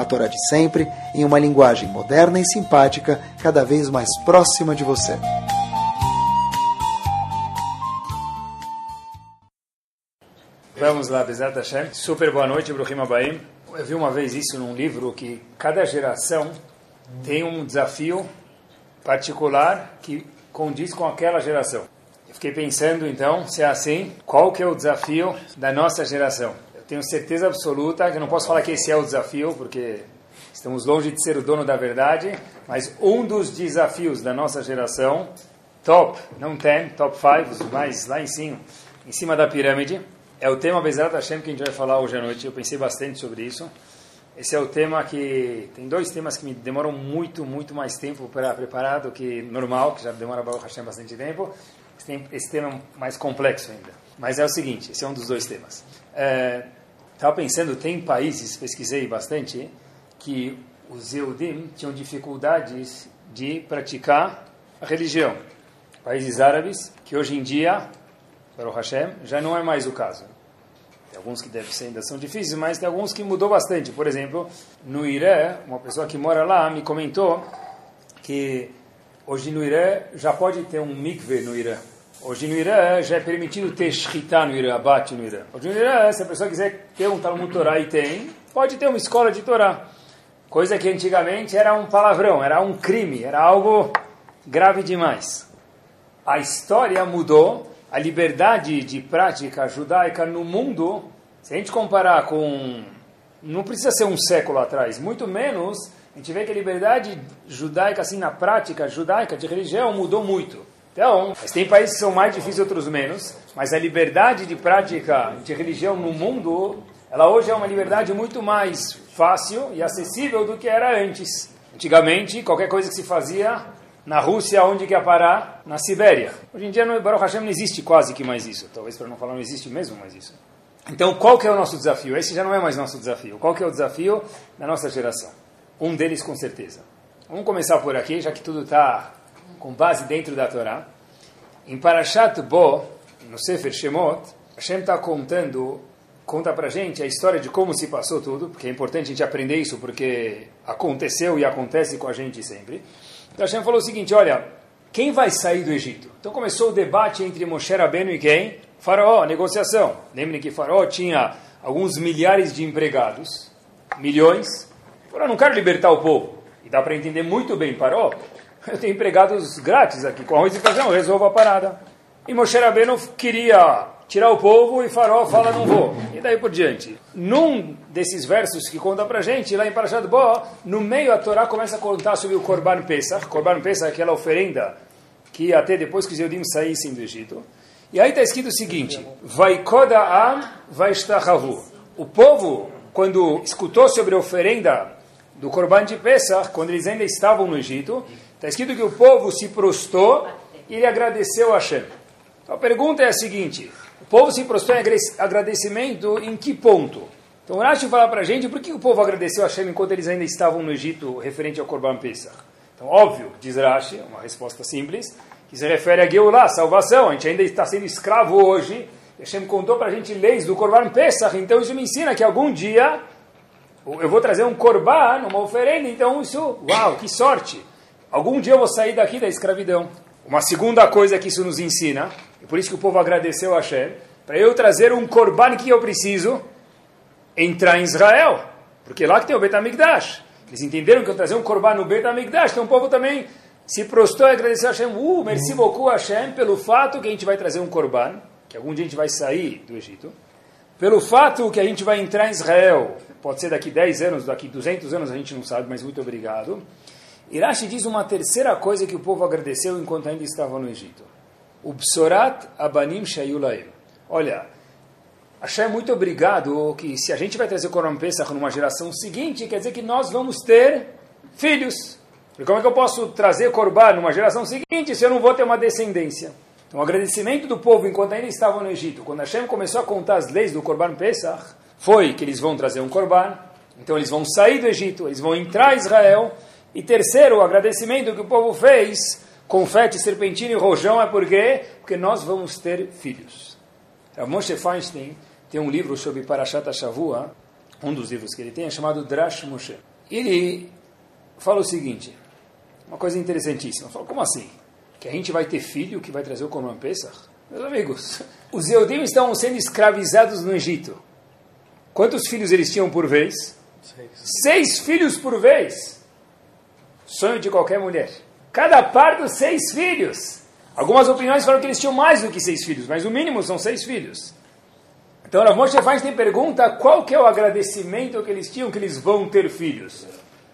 a Torá de sempre, em uma linguagem moderna e simpática, cada vez mais próxima de você. Vamos lá, Bezat Hashem. Super boa noite, Bruhim Abaim. Eu vi uma vez isso num livro que cada geração tem um desafio particular que condiz com aquela geração. Fiquei pensando, então, se é assim, qual que é o desafio da nossa geração? Tenho certeza absoluta que não posso falar que esse é o desafio, porque estamos longe de ser o dono da verdade, mas um dos desafios da nossa geração, top, não tem, top 5, os mais lá em cima, em cima da pirâmide, é o tema Bezerra Hashem que a gente vai falar hoje à noite. Eu pensei bastante sobre isso. Esse é o tema que tem dois temas que me demoram muito, muito mais tempo para preparar do que normal, que já demora Baruch Hashem bastante tempo. Esse tema é mais complexo ainda. Mas é o seguinte, esse é um dos dois temas. Estava pensando, tem países, pesquisei bastante, que os Eudim tinham dificuldades de praticar a religião. Países árabes que hoje em dia Baruch Hashem, já não é mais o caso. Tem alguns que devem ser, ainda são difíceis, mas tem alguns que mudou bastante. Por exemplo, no Irã, uma pessoa que mora lá me comentou que hoje no Irã já pode ter um mikve no Irã. Hoje no Irã já é permitido ter shkita no Irã, abate no Irã. Hoje no Irã, se a pessoa quiser ter um Talmud Torá e tem, pode ter uma escola de Torá. Coisa que antigamente era um palavrão, era um crime, era algo grave demais. A história mudou a liberdade de prática judaica no mundo, se a gente comparar com. Não precisa ser um século atrás, muito menos, a gente vê que a liberdade judaica, assim, na prática judaica de religião, mudou muito. Então, tem países que são mais difíceis, outros menos, mas a liberdade de prática de religião no mundo, ela hoje é uma liberdade muito mais fácil e acessível do que era antes. Antigamente, qualquer coisa que se fazia na Rússia, onde quer parar? Na Sibéria. Hoje em dia, no Baruch Hashem, não existe quase que mais isso. Talvez para não falar, não existe mesmo mais isso. Então, qual que é o nosso desafio? Esse já não é mais nosso desafio. Qual que é o desafio da nossa geração? Um deles, com certeza. Vamos começar por aqui, já que tudo está com base dentro da Torá. Em Parashat Bo, no Sefer Shemot, Hashem está contando, conta para gente a história de como se passou tudo, porque é importante a gente aprender isso, porque aconteceu e acontece com a gente sempre. Então Hashem falou o seguinte, olha, quem vai sair do Egito? Então começou o debate entre Moshe Rabbeinu e quem? Faraó, negociação. Lembrem que Faraó tinha alguns milhares de empregados, milhões. Faraó, não quero libertar o povo. E dá para entender muito bem, Faraó, eu tenho empregados grátis aqui, com arroz e feijão, resolvo a parada. E Moshe Rabbeinu queria tirar o povo e Faraó fala não vou. E daí por diante. Num desses versos que conta pra gente, lá em Parashat Bo, no meio a Torá começa a contar sobre o Korban Pesach. Korban Pesach é aquela oferenda que ia até depois que os Eudim saíssem do Egito. E aí está escrito o seguinte: Vai am, vai O povo, quando escutou sobre a oferenda do Korban de Pesach, quando eles ainda estavam no Egito, está escrito que o povo se prostou e ele agradeceu a Hashem. Então a pergunta é a seguinte: o povo se prostrou em agradecimento em que ponto? Então o Rashi fala para a gente por que o povo agradeceu a Hashem enquanto eles ainda estavam no Egito referente ao Korban Pesach. Então óbvio, diz Rashi, uma resposta simples, que se refere a Geulah, salvação. A gente ainda está sendo escravo hoje. Hashem contou para a gente leis do Korban Pesach, então isso me ensina que algum dia eu vou trazer um Korban, uma oferenda, então isso, uau, que sorte! Algum dia eu vou sair daqui da escravidão. Uma segunda coisa que isso nos ensina e por isso que o povo agradeceu a Hashem. Para eu trazer um korban que eu preciso entrar em Israel. Porque lá que tem o Betamigdash. Eles entenderam que eu trazer um korban no Betamigdash. Então o povo também se prostou e agradeceu a Hashem. Uh, merci beaucoup Hashem pelo fato que a gente vai trazer um korban. Que algum dia a gente vai sair do Egito. Pelo fato que a gente vai entrar em Israel. Pode ser daqui 10 anos, daqui 200 anos, a gente não sabe, mas muito obrigado. Irashi diz uma terceira coisa que o povo agradeceu enquanto ainda estava no Egito. O Bsorat Abanim Shayulaim. Olha, Hashem, muito obrigado que se a gente vai trazer Korban Pesach numa geração seguinte, quer dizer que nós vamos ter filhos. Porque como é que eu posso trazer Corban numa geração seguinte se eu não vou ter uma descendência? Então, o agradecimento do povo enquanto ainda estavam no Egito, quando Hashem começou a contar as leis do Corban Pesach, foi que eles vão trazer um Corban, então eles vão sair do Egito, eles vão entrar em Israel, e terceiro, o agradecimento que o povo fez, confete, serpentina e rojão, é por quê? Porque nós vamos ter filhos. A Moshe Feinstein tem um livro sobre Parashat Shavua, um dos livros que ele tem, é chamado Drash Moshe. Ele fala o seguinte, uma coisa interessantíssima. Fala, como assim? Que a gente vai ter filho que vai trazer o Corban Pesach? Meus amigos, os Eudim estavam sendo escravizados no Egito. Quantos filhos eles tinham por vez? Seis, seis filhos por vez. Sonho de qualquer mulher. Cada parto, seis filhos. Algumas opiniões falam que eles tinham mais do que seis filhos, mas o mínimo são seis filhos. Então, Rav Moshe Feinstein pergunta qual que é o agradecimento que eles tinham que eles vão ter filhos.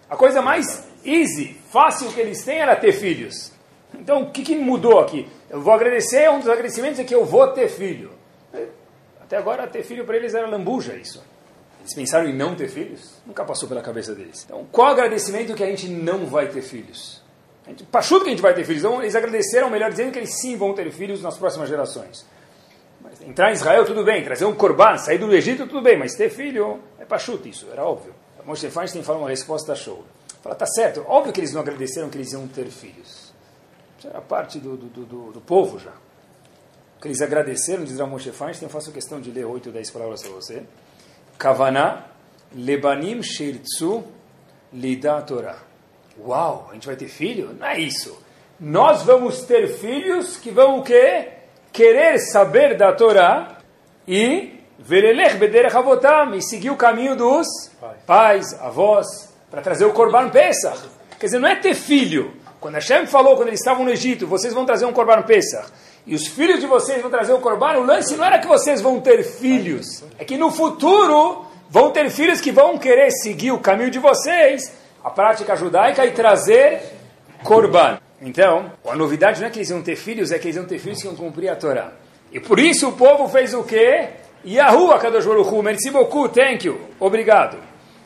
A coisa mais easy, fácil que eles têm era ter filhos. Então, o que, que mudou aqui? Eu vou agradecer, um dos agradecimentos é que eu vou ter filho. Até agora, ter filho para eles era lambuja isso. Eles pensaram em não ter filhos? Nunca passou pela cabeça deles. Então, qual agradecimento que a gente não vai ter filhos? A pachudo que a gente vai ter filhos. Então, eles agradeceram, melhor dizendo, que eles sim vão ter filhos nas próximas gerações. Mas entrar em Israel, tudo bem. Trazer um corban, sair do Egito, tudo bem. Mas ter filho, é pachuto isso, era óbvio. Moshe Feinstein fala uma resposta show. Fala, tá certo, óbvio que eles não agradeceram que eles iam ter filhos. Isso era parte do, do, do, do povo já. Que eles agradeceram, diz Moshe Feinstein, eu faço questão de ler 8 ou 10 palavras para você. Kavaná, Lebanim Shirtsu Lida Torah. Uau, a gente vai ter filho? Não é isso. Nós vamos ter filhos que vão o quê? querer saber da Torá e verelech bederech avotam, e seguir o caminho dos pais, avós, para trazer o Corban Pesach. Quer dizer, não é ter filho. Quando Hashem falou, quando eles estavam no Egito, vocês vão trazer um Corban Pesach, e os filhos de vocês vão trazer o Corban, o lance não era que vocês vão ter filhos, é que no futuro vão ter filhos que vão querer seguir o caminho de vocês, a prática judaica, e trazer Corban. Então, a novidade não é que eles iam ter filhos, é que eles iam ter filhos que iam cumprir a Torá. E por isso o povo fez o quê? Yahu Akadosh Baruch Hu, merci beaucoup, thank you, obrigado.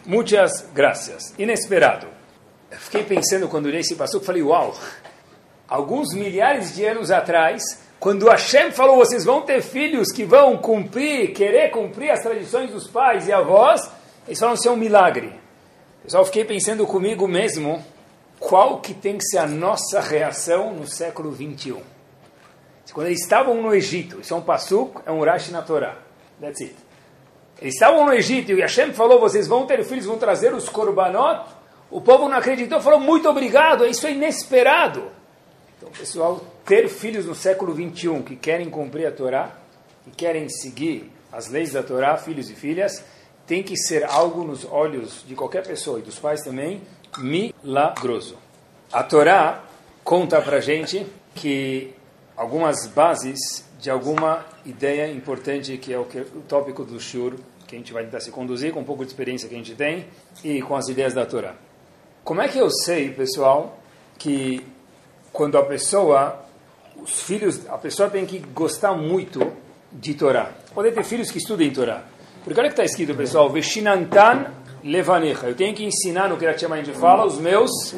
Muitas graças. Inesperado. Eu fiquei pensando quando li esse passo, falei, uau, alguns milhares de anos atrás, quando Hashem falou, vocês vão ter filhos que vão cumprir, querer cumprir as tradições dos pais e avós, eles falam que isso é um milagre. Pessoal, fiquei pensando comigo mesmo, qual que tem que ser a nossa reação no século 21. Quando eles estavam no Egito, isso é um pasuk, é um Rashi na Torá. That's it. Eles estavam no Egito e Hashem falou, vocês vão ter filhos, vão trazer os korbanot. O povo não acreditou, falou, muito obrigado, isso é inesperado. Então, pessoal, ter filhos no século 21 que querem cumprir a Torá, que querem seguir as leis da Torá, filhos e filhas, tem que ser algo nos olhos de qualquer pessoa e dos pais também, milagroso. A Torá conta para gente que algumas bases de alguma ideia importante que é o, que, o tópico do shur, que a gente vai tentar se conduzir com um pouco de experiência que a gente tem e com as ideias da Torá. Como é que eu sei, pessoal, que quando a pessoa, os filhos, a pessoa tem que gostar muito de Torá. Pode ter filhos que estudem Torá. Porque olha que está escrito, pessoal, Veshinantan levanecha. Eu tenho que ensinar no que a gente fala os meus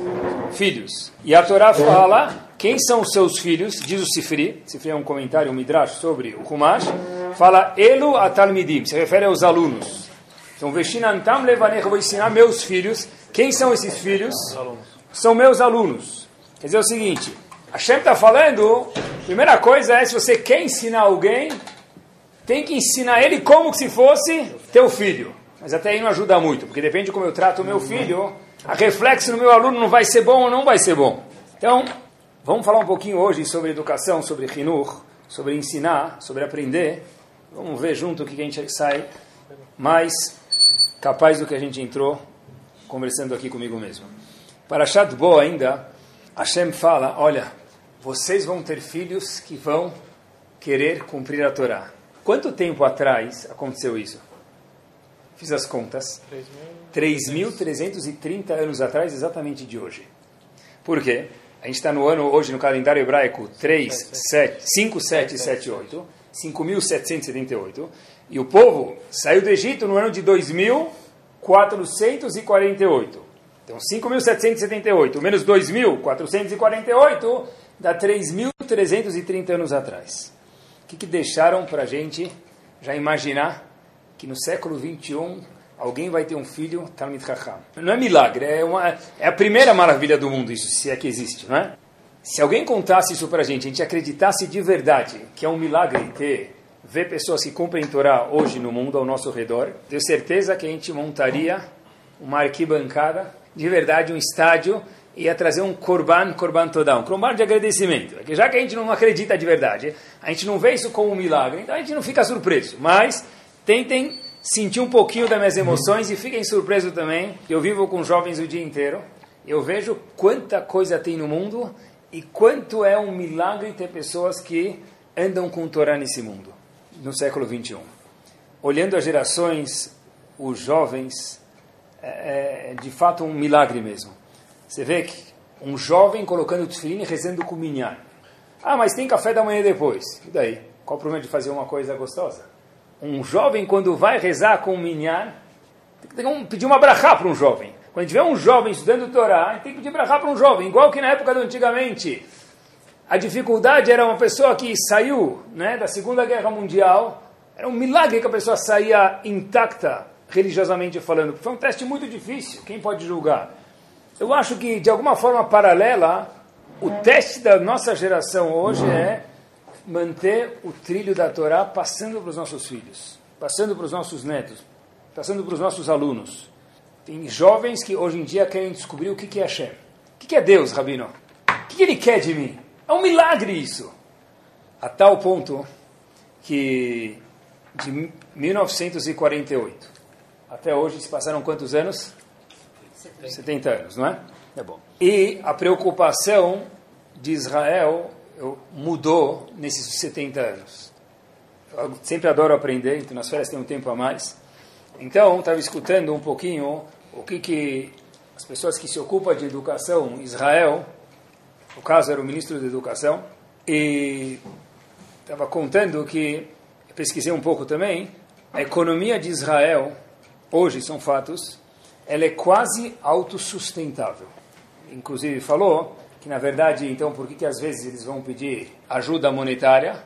filhos. E a Torá fala quem são os seus filhos, diz o Sifri, Sifri é um comentário, um midrash sobre o Humash, fala Elu atalmidim, se refere aos alunos. Então, Veshinantam levanecha, vou ensinar meus filhos. Quem são esses filhos? São meus alunos. Quer dizer o seguinte, a Shem está falando, primeira coisa é, se você quer ensinar alguém, tem que ensinar ele como se fosse teu filho. Mas até aí não ajuda muito, porque depende de como eu trato o meu filho, a reflexo no meu aluno não vai ser bom ou não vai ser bom. Então, vamos falar um pouquinho hoje sobre educação, sobre Hinur, sobre ensinar, sobre aprender. Vamos ver junto o que a gente sai mais capaz do que a gente entrou conversando aqui comigo mesmo. Para Shat Bo ainda, Hashem fala, olha, vocês vão ter filhos que vão querer cumprir a Torá. Quanto tempo atrás aconteceu isso? Fiz as contas. 3.330 anos atrás, exatamente de hoje. Por quê? A gente está no ano, hoje, no calendário hebraico, 3, 7, 5, 7, 7, 8. 5.778. E o povo saiu do Egito no ano de 2.448. Então, 5.778 menos 2.448 dá 3.330 anos atrás. O que, que deixaram para a gente já imaginar que no século 21 alguém vai ter um filho Talmid Chacham? Não é milagre, é, uma, é a primeira maravilha do mundo, isso, se é que existe, não é? Se alguém contasse isso para a gente, a gente acreditasse de verdade que é um milagre ter ver pessoas que cumprem Torá hoje no mundo ao nosso redor, tenho certeza que a gente montaria uma arquibancada, de verdade um estádio, e ia trazer um korban, korban todá, um korban de agradecimento. Porque já que a gente não acredita de verdade, a gente não vê isso como um milagre, então a gente não fica surpreso. Mas tentem sentir um pouquinho das minhas emoções e fiquem surpresos também. Eu vivo com jovens o dia inteiro, eu vejo quanta coisa tem no mundo e quanto é um milagre ter pessoas que andam com Torá nesse mundo no século 21. Olhando as gerações, os jovens, é, é de fato um milagre mesmo. Você vê que um jovem colocando o tefilim e rezando com minhar. Ah, mas tem café da manhã depois. E daí? Qual o problema de fazer uma coisa gostosa? Um jovem, quando vai rezar com o minhar, tem que pedir uma brachá para um jovem. Quando tiver um jovem estudando Torá, tem que pedir brachá para um jovem. Igual que na época do antigamente, a dificuldade era uma pessoa que saiu né, da Segunda Guerra Mundial, era um milagre que a pessoa saía intacta, religiosamente falando. Foi um teste muito difícil, quem pode julgar? Eu acho que, de alguma forma paralela, o teste da nossa geração hoje é manter o trilho da Torá passando para os nossos filhos, passando para os nossos netos, passando para os nossos alunos. Tem jovens que hoje em dia querem descobrir o que é Hashem. O que é Deus, Rabino? O que ele quer de mim? É um milagre isso. A tal ponto que de 1948 até hoje se passaram quantos anos? 70, 70 anos, não é? É bom. E a preocupação de Israel mudou nesses 70 anos. Eu sempre adoro aprender, então nas férias tem um tempo a mais. Então, estava escutando um pouquinho o que, que as pessoas que se ocupam de educação em Israel o caso era o ministro da Educação, e estava contando que, pesquisei um pouco também, a economia de Israel, hoje são fatos, ela é quase autossustentável. Inclusive falou que, na verdade, então, por que, que às vezes eles vão pedir ajuda monetária?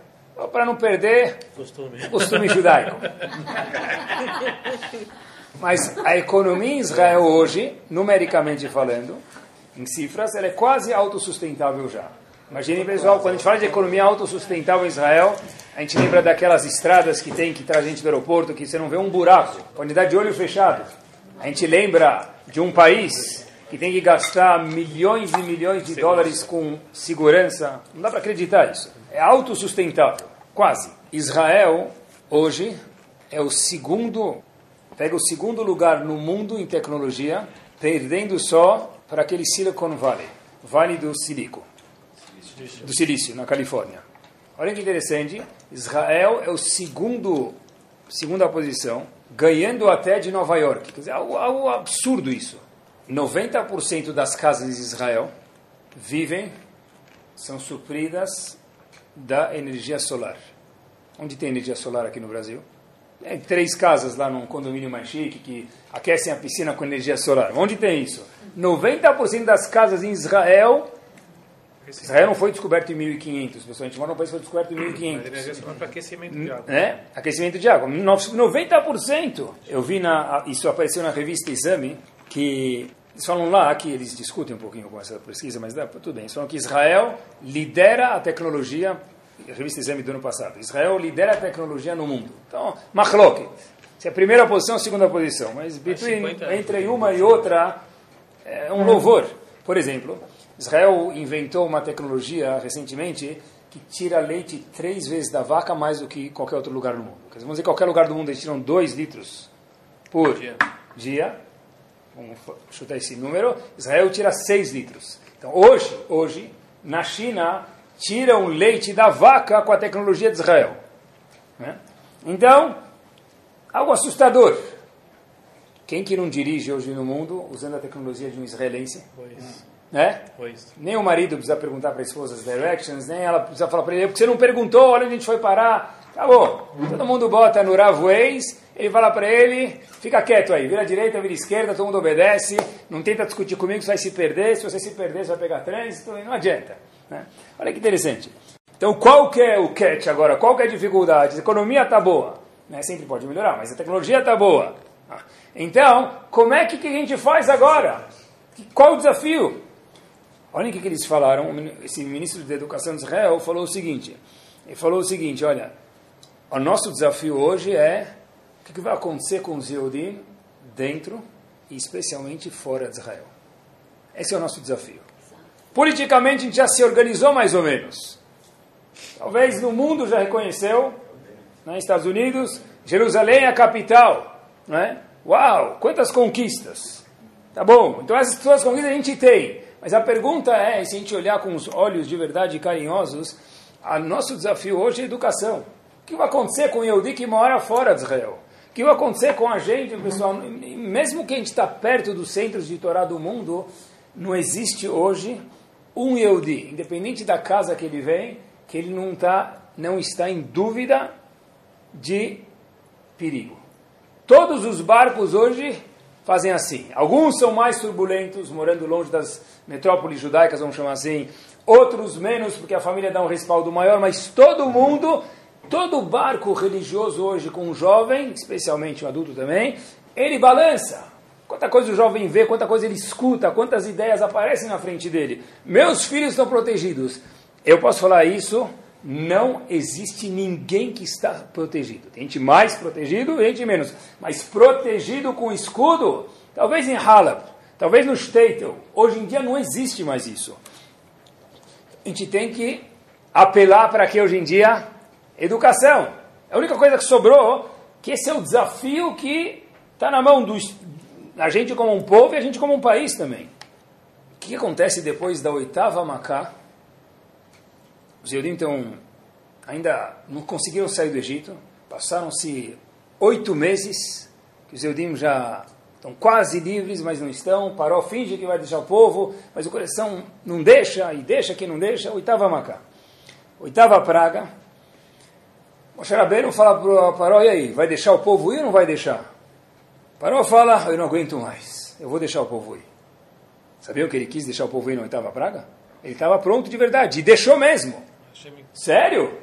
Para não perder costume. costume judaico. Mas a economia em Israel hoje, numericamente falando, em cifras, ela é quase autossustentável já. Imaginem, pessoal, quando a gente fala de economia autossustentável em Israel, a gente lembra daquelas estradas que tem que traz gente do aeroporto, que você não vê um buraco, quantidade de olho fechado. A gente lembra de um país que tem que gastar milhões e milhões de dólares com segurança. Não dá para acreditar isso. É autossustentável, quase. Israel, hoje, é o segundo, pega o segundo lugar no mundo em tecnologia, perdendo só para aquele Silicon Valley, Vale do Silico, do Silício, na Califórnia. Olha que interessante, Israel é o segundo, segunda posição, ganhando até de Nova York. Quer dizer, algo, algo absurdo isso. 90% das casas de Israel vivem, são supridas da energia solar. Onde tem energia solar aqui no Brasil? Tem três casas lá num condomínio mais chique que aquecem a piscina com energia solar. Onde tem isso? 90% das casas em Israel. Israel não foi descoberto em 1500, pessoal. A gente mora num país que foi descoberto em 1500. para aquecimento de água. É? Aquecimento de água. 90%. Eu vi na. Isso apareceu na revista Exame, que. Eles falam lá que eles discutem um pouquinho com essa pesquisa, mas dá, tudo bem. Eles falam que Israel lidera a tecnologia a revista Exame do ano passado. Israel lidera a tecnologia no mundo. Então, machloket. Se é a primeira posição, a segunda posição. Mas between, entre uma e outra, é um louvor. Por exemplo, Israel inventou uma tecnologia recentemente que tira leite três vezes da vaca mais do que qualquer outro lugar do mundo. Quer dizer, vamos dizer, qualquer lugar do mundo eles tiram dois litros por dia. dia. Vamos chutar esse número. Israel tira seis litros. Então, hoje, hoje, na China, tiram leite da vaca com a tecnologia de Israel. Né? Então, algo assustador. Quem que não dirige hoje no mundo usando a tecnologia de um israelense? Pois. Né? Nem o marido precisa perguntar para a esposa as directions, nem ela precisa falar para ele, porque você não perguntou, olha onde a gente foi parar. Acabou. Todo mundo bota no Rav Waze ele fala para ele, fica quieto aí, vira direita, vira esquerda, todo mundo obedece, não tenta discutir comigo, você vai se perder, se você se perder, você vai pegar trânsito, não adianta. Né? Olha que interessante. Então, qual que é o catch agora? Qual que é a dificuldade? A economia está boa, né? sempre pode melhorar, mas a tecnologia está boa. Então, como é que, que a gente faz agora? Qual o desafio? Olha o que, que eles falaram. Esse ministro da Educação de Israel falou o seguinte: ele falou o seguinte, olha, o nosso desafio hoje é o que vai acontecer com os Yehudim dentro e especialmente fora de Israel. Esse é o nosso desafio. Politicamente a gente já se organizou mais ou menos. Talvez no mundo já reconheceu, né, Estados Unidos, Jerusalém é a capital. Né? Uau, quantas conquistas! Tá bom, então essas duas conquistas a gente tem. Mas a pergunta é, se a gente olhar com os olhos de verdade carinhosos, o nosso desafio hoje é educação. O que vai acontecer com o Yehudi que mora fora de Israel? O que vai acontecer com a gente, pessoal? Mesmo que a gente está perto dos centros de Torá do mundo, não existe hoje um Yehudi, independente da casa que ele vem, que ele não, tá, não está em dúvida de perigo. Todos os barcos hoje fazem assim. Alguns são mais turbulentos, morando longe das metrópoles judaicas, vamos chamar assim. Outros menos, porque a família dá um respaldo maior. Mas todo mundo, todo barco religioso hoje com um jovem, especialmente um adulto também, ele balança. Quanta coisa o jovem vê, quanta coisa ele escuta, quantas ideias aparecem na frente dele. Meus filhos estão protegidos. Eu posso falar isso não existe ninguém que está protegido. Tem gente mais protegido e gente menos. Mas protegido com escudo, talvez em Halab, talvez no Steitel. Hoje em dia não existe mais isso. A gente tem que apelar para que hoje em dia? Educação. A única coisa que sobrou, que esse é o desafio que está na mão da gente como um povo e a gente como um país também. O que acontece depois da oitava Macá? Os Eudim então, ainda não conseguiram sair do Egito. Passaram-se oito meses que os Eudim já estão quase livres, mas não estão. Parou, finge que vai deixar o povo, mas o coração não deixa, e deixa que não deixa. Oitava Macá. Oitava praga. Moshe Rabbeinu fala para Paró, e aí, vai deixar o povo ir ou não vai deixar? Paró fala, eu não aguento mais, eu vou deixar o povo ir. Sabiam que ele quis deixar o povo ir na oitava praga? Ele estava pronto de verdade, e deixou mesmo. Sério?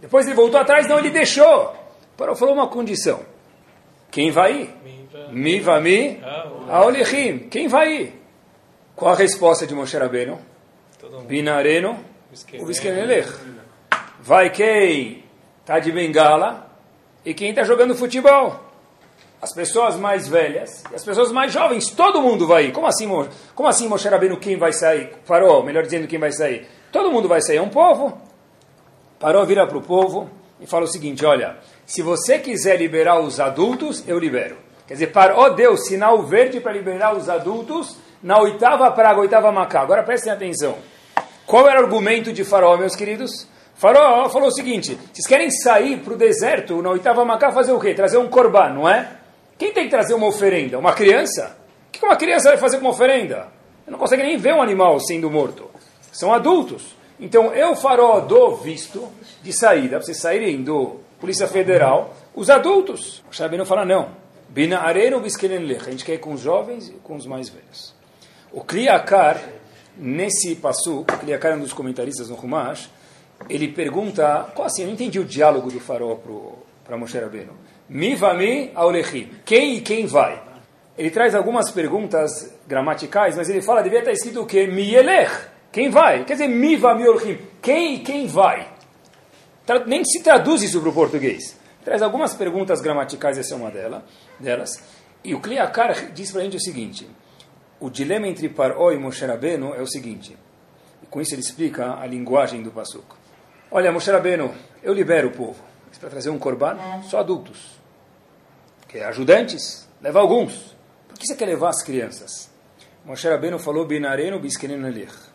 Depois ele voltou atrás, não, ele deixou. Parou, falou uma condição. Quem vai ir? Mi va mi aolihim. Quem vai ir? Qual a resposta de Moshe Rabbeinu? Binareno, o Viskenelech. Vai quem está de bengala e quem está jogando futebol. As pessoas mais velhas e as pessoas mais jovens, todo mundo vai ir. Como assim, como assim Moshe Rabbeinu, quem vai sair? Parou, melhor dizendo, quem vai sair? Todo mundo vai sair, é um povo. Parou, vira para o povo e fala o seguinte: olha, se você quiser liberar os adultos, eu libero. Quer dizer, parou, deu sinal verde para liberar os adultos na oitava praga, oitava macá. Agora prestem atenção. Qual era o argumento de Faraó, meus queridos? Faraó falou o seguinte: vocês querem sair para o deserto na oitava macá fazer o quê? Trazer um corban, não é? Quem tem que trazer uma oferenda? Uma criança? O que uma criança vai fazer com uma oferenda? Não consegue nem ver um animal sendo morto são adultos. Então eu farò do visto de saída, para vocês saírem do Polícia Federal, os adultos. O não fala não. Bina areno A gente quer ir com os jovens e com os mais velhos. O Kliakar, nesse passo, o Kliakar é um dos comentaristas no Humash, ele pergunta, qual assim, eu não entendi o diálogo do farol para Moshe Rabbeinu. Mi vami aulechim. Quem e quem vai? Ele traz algumas perguntas gramaticais, mas ele fala, devia estar escrito o quê? Mielech. Quem vai? Quer dizer, miva miorchim. Quem e quem vai? Nem se traduz isso para o português. Traz algumas perguntas gramaticais, essa é uma dela, delas. E o Kliakar diz para a gente o seguinte: o dilema entre Paró e Moshe Rabbeinu é o seguinte. E com isso ele explica a linguagem do Passuco. Olha, Moshe Rabbeinu, eu libero o povo. Mas para trazer um corban, só adultos. Quer ajudantes? Leva alguns. Por que você quer levar as crianças? Moshe Rabbeinu falou, Binareno biskenenu elich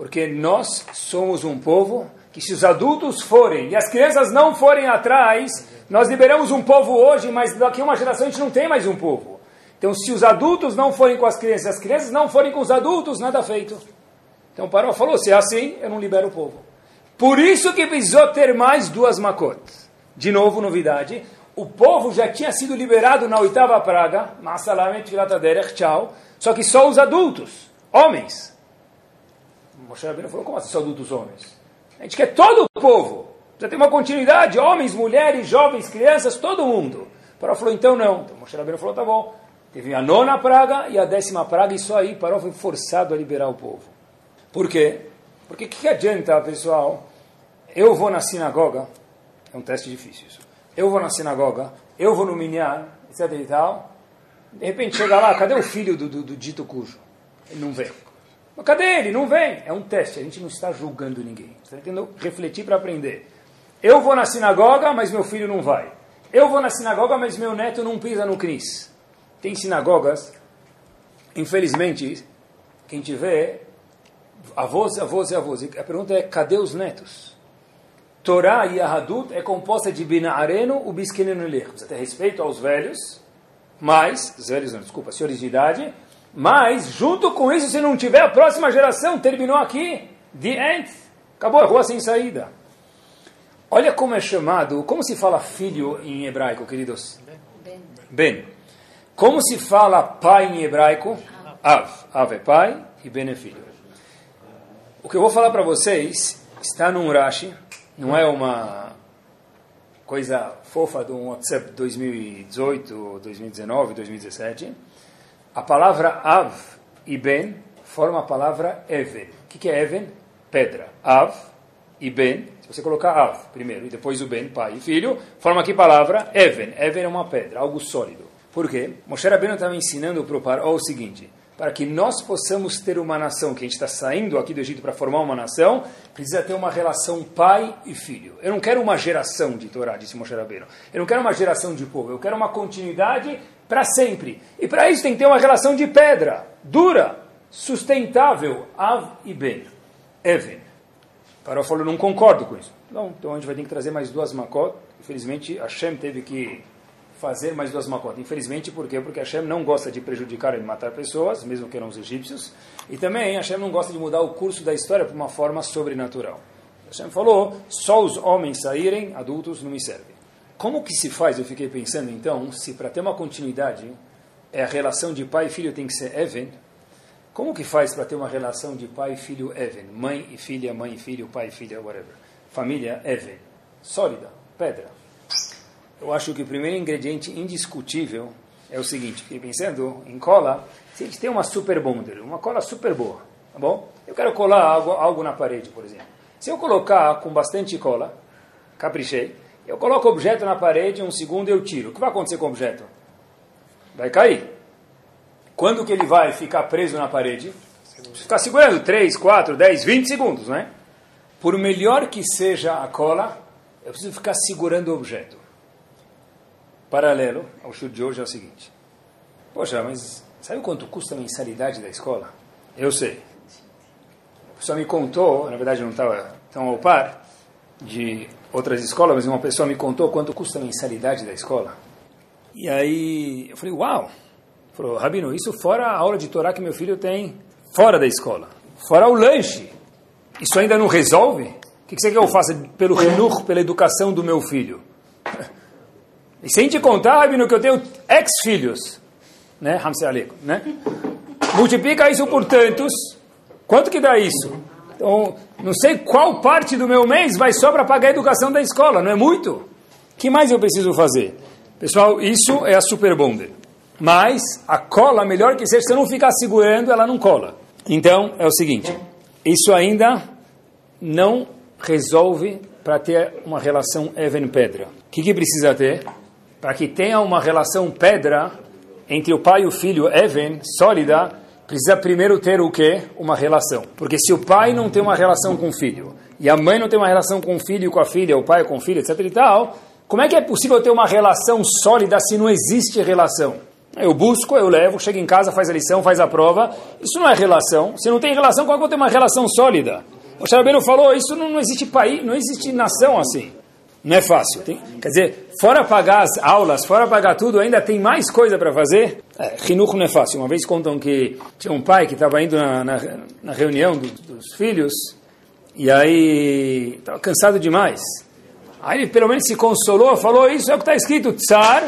porque nós somos um povo que se os adultos forem e as crianças não forem atrás, nós liberamos um povo hoje, mas daqui a uma geração a gente não tem mais um povo. Então, se os adultos não forem com as crianças, as crianças não forem com os adultos, nada feito. Então, Paró falou: se é assim, eu não libero o povo. Por isso que precisou ter mais duas makot. De novo, novidade: o povo já tinha sido liberado na oitava praga, tchau, só que só os adultos, homens. Moshe Rabbeinu falou, como assim só adultos homens? A gente quer todo o povo. Já tem uma continuidade, homens, mulheres, jovens, crianças, todo mundo. Paró falou, então não. Então Moshe Rabbeinu falou, tá bom. Teve a nona praga e a décima praga, e só aí Paró foi forçado a liberar o povo. Por quê? Porque o que, que adianta, pessoal? Eu vou na sinagoga, é um teste difícil isso. Eu vou na sinagoga, eu vou no minyan, etc e tal. De repente chega lá, cadê o filho do, do, do dito cujo? Ele não vem. Mas cadê ele? Não vem. É um teste, a gente não está julgando ninguém. Está tentando refletir para aprender. Eu vou na sinagoga, mas meu filho não vai. Eu vou na sinagoga, mas meu neto não pisa no Cris. Tem sinagogas, infelizmente, quem tiver, avós, avós e avós. A pergunta é, cadê os netos? Torá e Ahadut é composta de Bina'areno e Biskenenu Lech. Você tem respeito aos velhos, mas, os velhos não, desculpa, senhores de idade, mas, junto com isso, se não tiver a próxima geração, terminou aqui, the end, acabou a rua sem saída. Olha como é chamado, como se fala filho em hebraico, queridos? Ben. Ben. Como se fala pai em hebraico? Av. Av é pai e Ben é filho. O que eu vou falar para vocês está num Rashi, não é uma coisa fofa do WhatsApp 2018, 2019, 2017. A palavra Av e Ben forma a palavra Even. O que é Even? Pedra. Av e Ben, se você colocar Av primeiro e depois o Ben, pai e filho, forma a palavra Even. Even é uma pedra, algo sólido. Por quê? Moshe Rabbeinu estava ensinando para o Paró o seguinte, para que nós possamos ter uma nação, que a gente está saindo aqui do Egito para formar uma nação, precisa ter uma relação pai e filho. Eu não quero uma geração de Torá, disse Moshe Rabbeinu. Eu não quero uma geração de povo, eu quero uma continuidade para sempre. E para isso tem que ter uma relação de pedra, dura, sustentável, Av e Ben. Even. Paró falou, não concordo com isso. Não, então a gente vai ter que trazer mais duas Makot. Infelizmente, Hashem teve que fazer mais duas macotas. Infelizmente, por quê? Porque Hashem não gosta de prejudicar e matar pessoas, mesmo que eram os egípcios. E também Hashem não gosta de mudar o curso da história para uma forma sobrenatural. Hashem falou, só os homens saírem, adultos não me servem. Como que se faz, eu fiquei pensando então, se para ter uma continuidade, é a relação de pai e filho tem que ser even, como que faz para ter uma relação de pai e filho even? Mãe e filha, mãe e filho, pai e filha, whatever. Família even. Sólida, pedra eu acho que o primeiro ingrediente indiscutível é o seguinte, fiquei pensando em cola, se a gente tem uma super bonder, uma cola super boa, tá bom? Eu quero colar algo, algo na parede, por exemplo. Se eu colocar com bastante cola, caprichei, eu coloco o objeto na parede, um segundo eu tiro. O que vai acontecer com o objeto? Vai cair. Quando que ele vai ficar preso na parede? Ficar segurando 3, 4, 10, 20 segundos, né? Por melhor que seja a cola, eu preciso ficar segurando o objeto paralelo ao show de hoje é o seguinte. Poxa, mas sabe quanto custa a mensalidade da escola? Eu sei. A pessoa me contou, na verdade não estava tão ao par de outras escolas, mas uma pessoa me contou quanto custa a mensalidade da escola. E aí eu falei, uau! Falou, Rabino, isso fora a aula de Torá que meu filho tem fora da escola. Fora o lanche. Isso ainda não resolve? O que você quer que eu faça pelo renur, pela educação do meu filho? E sem te contar, Rabino, que eu tenho ex-filhos, né, Hamse Aleko, né? Multiplica isso por tantos, quanto que dá isso? Então, não sei qual parte do meu mês vai só para pagar a educação da escola, não é muito? O que mais eu preciso fazer? Pessoal, isso é a Super Bonder. Mas a cola, melhor que seja, se eu não ficar segurando, ela não cola. Então, é o seguinte, isso ainda não resolve para ter uma relação Even-Pedra. O que, que precisa ter? para que tenha uma relação pedra entre o pai e o filho, Even, sólida, precisa primeiro ter o quê? Uma relação. Porque se o pai não tem uma relação com o filho, e a mãe não tem uma relação com o filho e com a filha, o pai com o filho, etc e tal, como é que é possível ter uma relação sólida se não existe relação? Eu busco, eu levo, chego em casa, faz a lição, faz a prova. Isso não é relação. Se não tem relação, como é que eu tenho uma relação sólida? O Xarabeno falou, isso não, não existe país, não existe nação assim. Não é fácil. Tem, quer dizer, fora pagar as aulas, fora pagar tudo, ainda tem mais coisa para fazer. É, não é fácil. Uma vez contam que tinha um pai que estava indo na, na, na reunião do, dos filhos e aí estava cansado demais. Aí ele pelo menos se consolou, falou, isso é o que está escrito, Tsar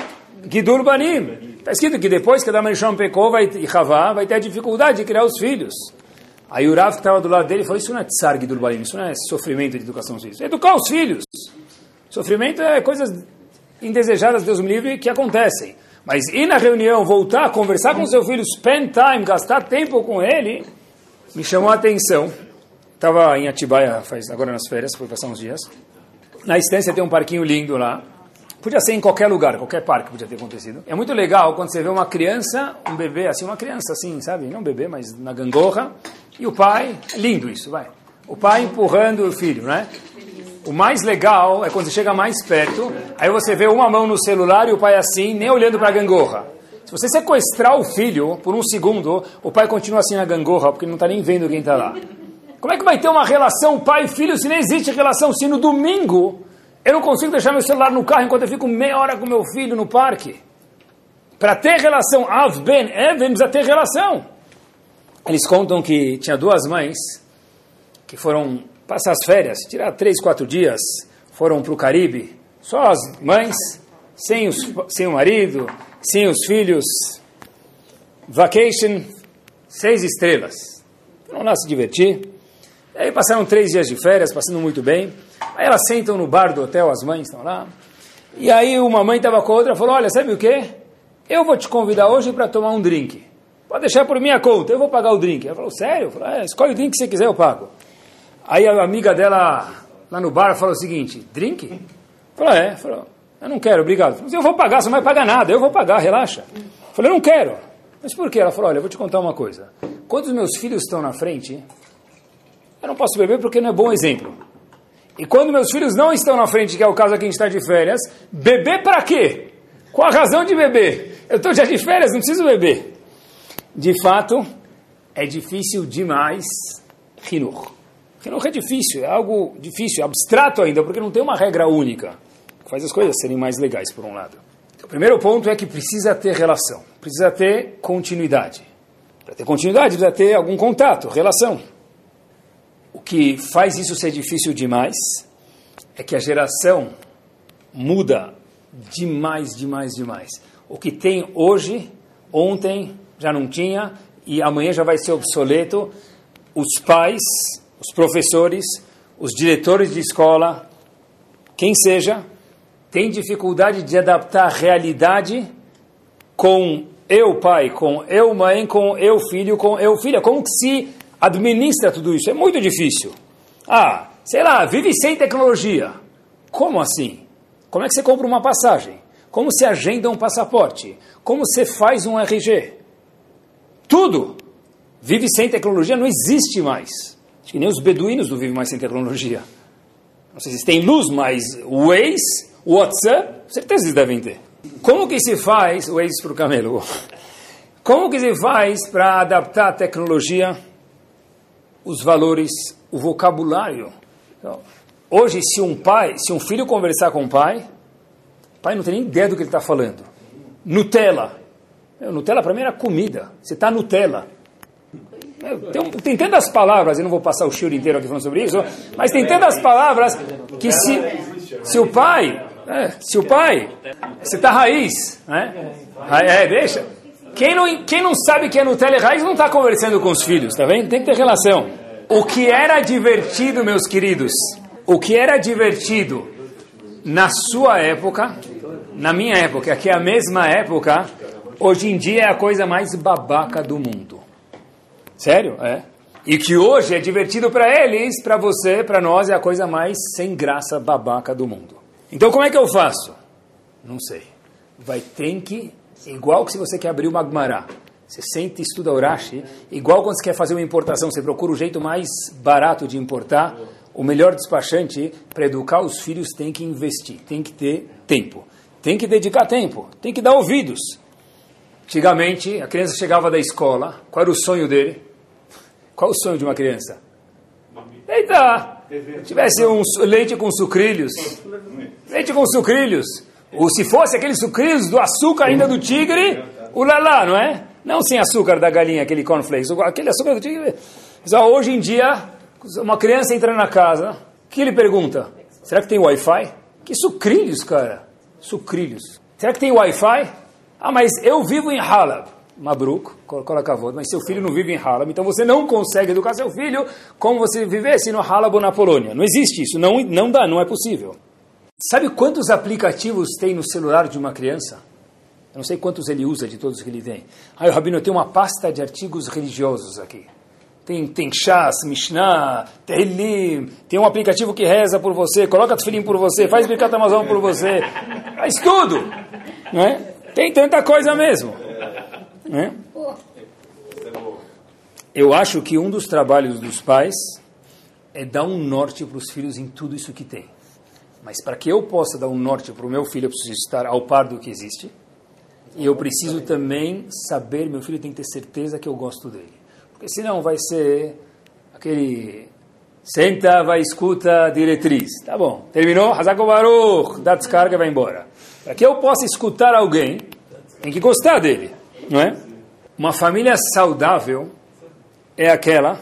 Gidul Banim. Está escrito que depois que Adam Rishon pecou vai, e Havá, vai ter a dificuldade de criar os filhos. Aí o Rav que estava do lado dele falou, isso não é Tsar Gidul Banim, isso não é sofrimento de educação dos filhos. É educar os filhos. Sofrimento é coisas indesejadas, Deus me livre, que acontecem. Mas ir na reunião, voltar, conversar com seu filho, spend time, gastar tempo com ele, me chamou a atenção. Estava em Atibaia faz, agora nas férias, foi passar uns dias. Na estância tem um parquinho lindo lá. Podia ser em qualquer lugar, qualquer parque podia ter acontecido. É muito legal quando você vê uma criança, um bebê, assim, uma criança assim, sabe? Não um bebê, mas na gangorra. E o pai, lindo isso, vai. O pai empurrando o filho, né? O mais legal é quando você chega mais perto, aí você vê uma mão no celular e o pai assim, nem olhando para a gangorra. Se você sequestrar o filho por um segundo, o pai continua assim na gangorra, porque não está nem vendo quem está lá. Como é que vai ter uma relação pai e filho se não existe relação? Se no domingo eu não consigo deixar meu celular no carro enquanto eu fico meia hora com meu filho no parque. Para ter relação, Av Ben Even, precisa ter relação. Eles contam que tinha duas mães que foram passar as férias, tirar três, quatro dias, foram para o Caribe, só as mães, sem, os, sem o marido, sem os filhos. Vacation, seis estrelas. Vão lá se divertir. Aí passaram três dias de férias, passando muito bem. Aí elas sentam no bar do hotel, as mães estão lá. E aí uma mãe estava com a outra e falou, olha, sabe o quê? Eu vou te convidar hoje para tomar um drink. Pode deixar por minha conta, eu vou pagar o drink. Ela falou, sério? Falou, é, escolhe o drink que você quiser, eu pago. Aí a amiga dela, lá no bar, falou o seguinte, drink? Falou, é. Falou, eu não quero, obrigado. Falou, eu vou pagar, você não vai pagar nada, eu vou pagar, relaxa. Falei, eu não quero. Mas por quê? Ela falou, olha, eu vou te contar uma coisa. Quando os meus filhos estão na frente, eu não posso beber porque não é bom exemplo. E quando meus filhos não estão na frente, que é o caso aqui a gente está de férias, beber para quê? Qual a razão de beber? Eu estou já de férias, não preciso beber. De fato, é difícil demais Hinur. Hinur é difícil, é algo difícil, abstrato ainda, porque não tem uma regra única. Que faz as coisas serem mais legais, por um lado. Então, o primeiro ponto é que precisa ter relação, precisa ter continuidade. Para ter continuidade, precisa ter algum contato, relação. O que faz isso ser difícil demais é que a geração muda demais, demais, demais. O que tem hoje, ontem já não tinha e amanhã já vai ser obsoleto. Os pais, os professores, os diretores de escola, quem seja, tem dificuldade de adaptar a realidade com eu pai, com eu mãe, com eu filho, com eu filha. Como que se administra tudo isso? É muito difícil. Ah, sei lá, vive sem tecnologia. Como assim? Como é que você compra uma passagem? Como se agenda um passaporte? Como você faz um RG? Tudo vive sem tecnologia, não existe mais. Acho que nem os beduínos não vivem mais sem tecnologia. Não sei se tem luz, mas Waze, WhatsApp, certeza eles devem ter. Como que se faz, Waze para o camelo, como que se faz para adaptar a tecnologia, os valores, o vocabulário? Então, hoje, se um pai, se um filho conversar com o pai, o pai não tem nem ideia do que ele está falando. Nutella. Nutella para mim era comida. Você está Nutella. Tem, tem, tantas palavras, eu não vou passar o shiur inteiro aqui falando sobre isso, mas tem tantas palavras que se, se o pai, é, se o pai, você está raiz, né? É, deixa. Quem não, quem não sabe que é Nutella e raiz não está conversando com os filhos, tá vendo? Tem que ter relação. O que era divertido, meus queridos, o que era divertido na sua época, na minha época, que é a mesma época, hoje em dia é a coisa mais babaca do mundo. Sério? É. E que hoje é divertido para eles, para você, para nós, é a coisa mais sem graça babaca do mundo. Então como é que eu faço? Não sei. Vai ter que, igual que se você quer abrir uma Agmará, você senta e estuda Urashi, igual quando você quer fazer uma importação, você procura o jeito mais barato de importar, o melhor despachante, para educar os filhos tem que investir, tem que ter tempo, tem que dedicar tempo, tem que dar ouvidos. Antigamente, a criança chegava da escola, qual era o sonho dele? Qual o sonho de uma criança? Eita! Tivesse um leite com sucrilhos. Leite com sucrilhos. Ou se fosse aqueles sucrilhos do açúcar ainda do tigre, o lalá, não é? Não sem açúcar da galinha, aquele cornflakes. Aquele açúcar do tigre. Só hoje em dia, uma criança entra na casa, que ele pergunta? Será que tem Wi-Fi? Que sucrilhos, cara. Sucrilhos. Será que tem Wi-Fi? Ah, mas eu vivo em Halab. Mabruk, coloca a voz, mas seu filho não vive em Halab, então você não consegue educar seu filho como você vivesse no Halab ou na Polônia. Não existe isso, não, não dá, não é possível. Sabe quantos aplicativos tem no celular de uma criança? Eu não sei quantos ele usa de todos que ele tem. Aí o Rabino tem uma pasta de artigos religiosos aqui. Tem, tem Shas, Mishnah, Tehillim, tem um aplicativo que reza por você, coloca tefilim por você, faz Birkat Amazon por você, faz tudo. Né? Tem tanta coisa mesmo. Né? Eu acho que um dos trabalhos dos pais é dar um norte para os filhos em tudo isso que tem. Mas para que eu possa dar um norte para o meu filho, eu preciso estar ao par do que existe. E eu preciso também saber, meu filho tem que ter certeza que eu gosto dele. Porque senão vai ser aquele senta, vai escuta diretriz. Tá bom, terminou? Hazako Baruch, dá descarga e vai embora. Para que eu possa escutar alguém, tem que gostar dele, não é? Uma família saudável é aquela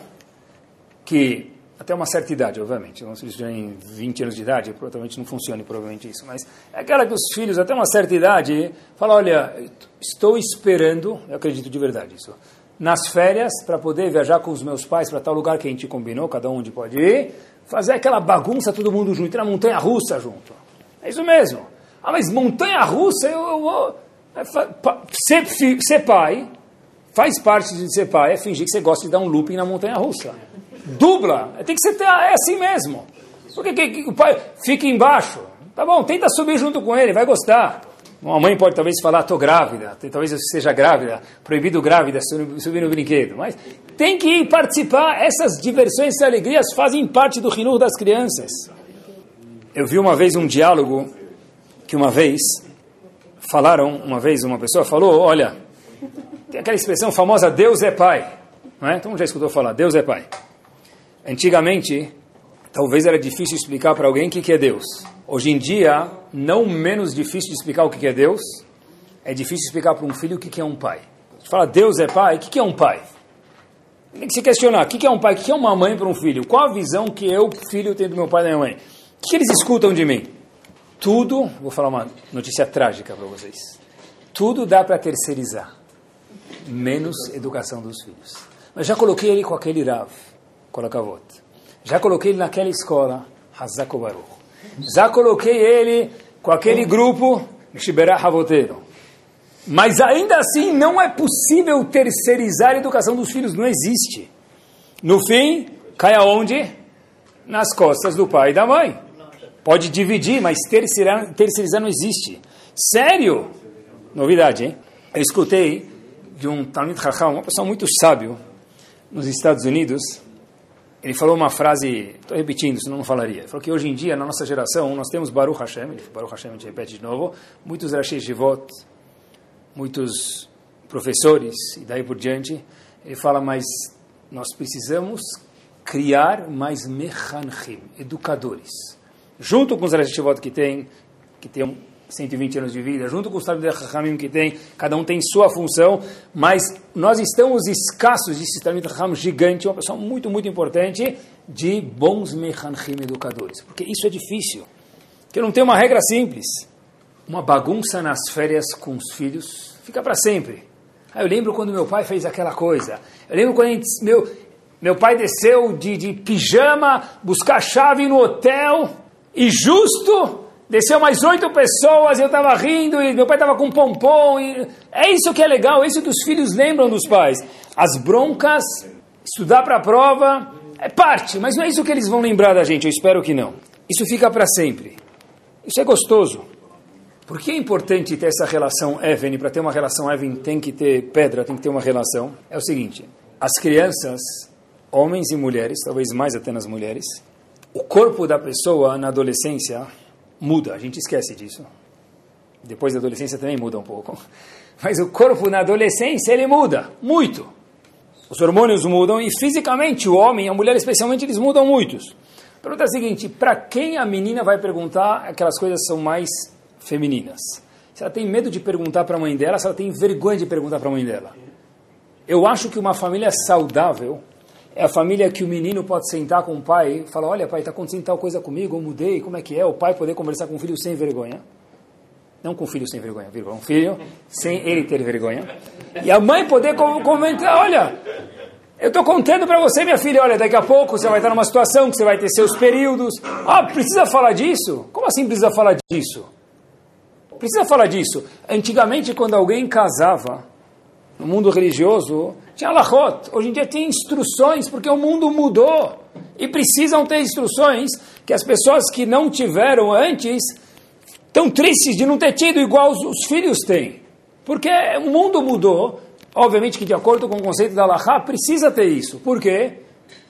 que, até uma certa idade, obviamente, não se eles tiverem 20 anos de idade, provavelmente não funcione provavelmente isso, mas é aquela que os filhos, até uma certa idade, falam, olha, estou esperando, eu acredito de verdade isso, nas férias, para poder viajar com os meus pais para tal lugar que a gente combinou, cada um onde pode ir, fazer aquela bagunça todo mundo junto, ir na montanha-russa junto. É isso mesmo. Ah, mas montanha-russa, eu vou... É ser, ser pai faz parte de ser pai, é fingir que você gosta de dar um looping na montanha-russa. Dubla, tem que ser é assim mesmo. Porque que, que, o pai fica embaixo. Tá bom, tenta subir junto com ele, vai gostar. Uma mãe pode talvez falar, estou grávida, talvez eu seja grávida, proibido grávida subir no brinquedo. Mas tem que participar, essas diversões e alegrias fazem parte do rinur das crianças. Eu vi uma vez um diálogo que uma vez falaram, uma vez uma pessoa falou, olha, tem aquela expressão famosa, Deus é Pai. Não é? Então já escutou falar, Deus é Pai. Antigamente, talvez era difícil explicar para alguém o que, que é Deus. Hoje em dia, não menos difícil de explicar o que, que é Deus, é difícil explicar para um filho o que, que é um pai. Se fala Deus é Pai, o que, que é um pai? Tem que se questionar, o que, que é um pai, o que é uma mãe para um filho? Qual a visão que eu, filho, tenho do meu pai e da minha mãe? O que eles escutam de mim? Tudo, vou falar uma notícia trágica para vocês. Tudo dá para terceirizar, menos educação dos filhos. Mas já coloquei ele com aquele Rav, Kolakavot. Já coloquei ele naquela escola, Hazako Baruch. Já coloquei ele com aquele grupo, Shiberah Havoteiro. Mas ainda assim não é possível terceirizar a educação dos filhos, não existe. No fim, cai aonde? Nas costas do pai e da mãe. Pode dividir, mas terceirizar, terceirizar não existe. Sério? Novidade, hein? Eu escutei de um Talmud Chacham, uma pessoa muito sábio, nos Estados Unidos. Ele falou uma frase, estou repetindo, senão não falaria. Ele falou que hoje em dia, na nossa geração, nós temos Baruch Hashem, Baruch Hashem a gente repete de novo, muitos Rashi Jivot, muitos professores e daí por diante. Ele fala, mas nós precisamos criar mais mechanchim, educadores junto com os Rashivot que tem, que tem 120 anos de vida, junto com os Talmud Chachamim que tem, cada um tem sua função, mas nós estamos escassos de Talmud Chacham gigante, uma pessoa muito, muito importante, de bons Mechanchim educadores, porque isso é difícil, porque não tem uma regra simples. Uma bagunça nas férias com os filhos fica para sempre. Ah, eu lembro quando meu pai fez aquela coisa. Eu lembro quando gente, meu, meu pai desceu de, de pijama buscar chave no hotel e justo desceu mais oito pessoas, eu estava rindo e meu pai estava com pompom. E... É isso que é legal, é isso que os filhos lembram dos pais. As broncas, estudar para a prova, é parte, mas não é isso que eles vão lembrar da gente, eu espero que não. Isso fica para sempre. Isso é gostoso. Por que é importante ter essa relação Even? Para ter uma relação Even tem que ter pedra, tem que ter uma relação. É o seguinte, as crianças, homens e mulheres, talvez mais até nas mulheres, o corpo da pessoa na adolescência muda, a gente esquece disso. Depois da adolescência também muda um pouco. Mas o corpo na adolescência ele muda muito. Os hormônios mudam e fisicamente o homem, a mulher especialmente, eles mudam muitos. Pergunta é a seguinte: para quem a menina vai perguntar aquelas coisas são mais femininas? Se ela tem medo de perguntar para a mãe dela, se ela tem vergonha de perguntar para a mãe dela. Eu acho que uma família saudável é a família que o menino pode sentar com o pai e falar, olha pai, está acontecendo tal coisa comigo, eu mudei, como é que é? O pai poder conversar com o filho sem vergonha. Não com o filho sem vergonha, viu? um filho sem ele ter vergonha. E a mãe poder comentar, olha, eu estou contando para você, minha filha, olha, daqui a pouco você vai estar numa situação que você vai ter seus períodos. Ah, precisa falar disso? Como assim precisa falar disso? Precisa falar disso. Antigamente, quando alguém casava, no mundo religioso, tinha lahot. Hoje em dia tem instruções, porque o mundo mudou. E precisam ter instruções que as pessoas que não tiveram antes estão tristes de não ter tido igual os, os filhos têm. Porque o mundo mudou Obviamente que de acordo com o conceito da Allahá, precisa ter isso. Por quê?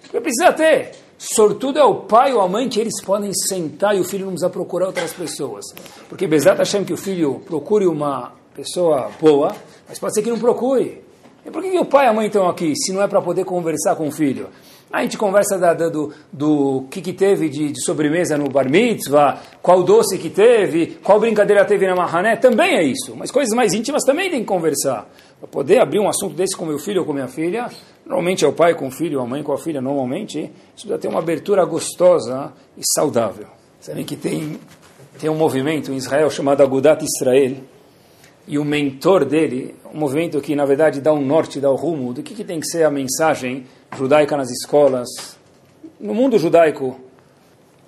Porque precisa ter. Sortudo é o pai ou a mãe que eles podem sentar e o filho não precisa procurar outras pessoas. Porque Bezat Hashem que o filho procure uma pessoa boa, mas pode ser que não procure. E por que, que o pai e a mãe estão aqui, se não é para poder conversar com o filho? A gente conversa da, da, do, do que, que teve de, de, sobremesa no bar mitzvah, qual doce que teve, qual brincadeira teve na mahané, também é isso. Mas coisas mais íntimas também tem que conversar. Para poder abrir um assunto desse com meu filho ou com minha filha, normalmente é o pai com o filho, a mãe com a filha, normalmente, isso precisa ter uma abertura gostosa e saudável. Sabem que tem, tem um movimento em Israel chamado Agudat Israel, e o mentor dele, um movimento que na verdade dá um norte, dá o um rumo do que, que tem que ser a mensagem judaica nas escolas. No mundo judaico,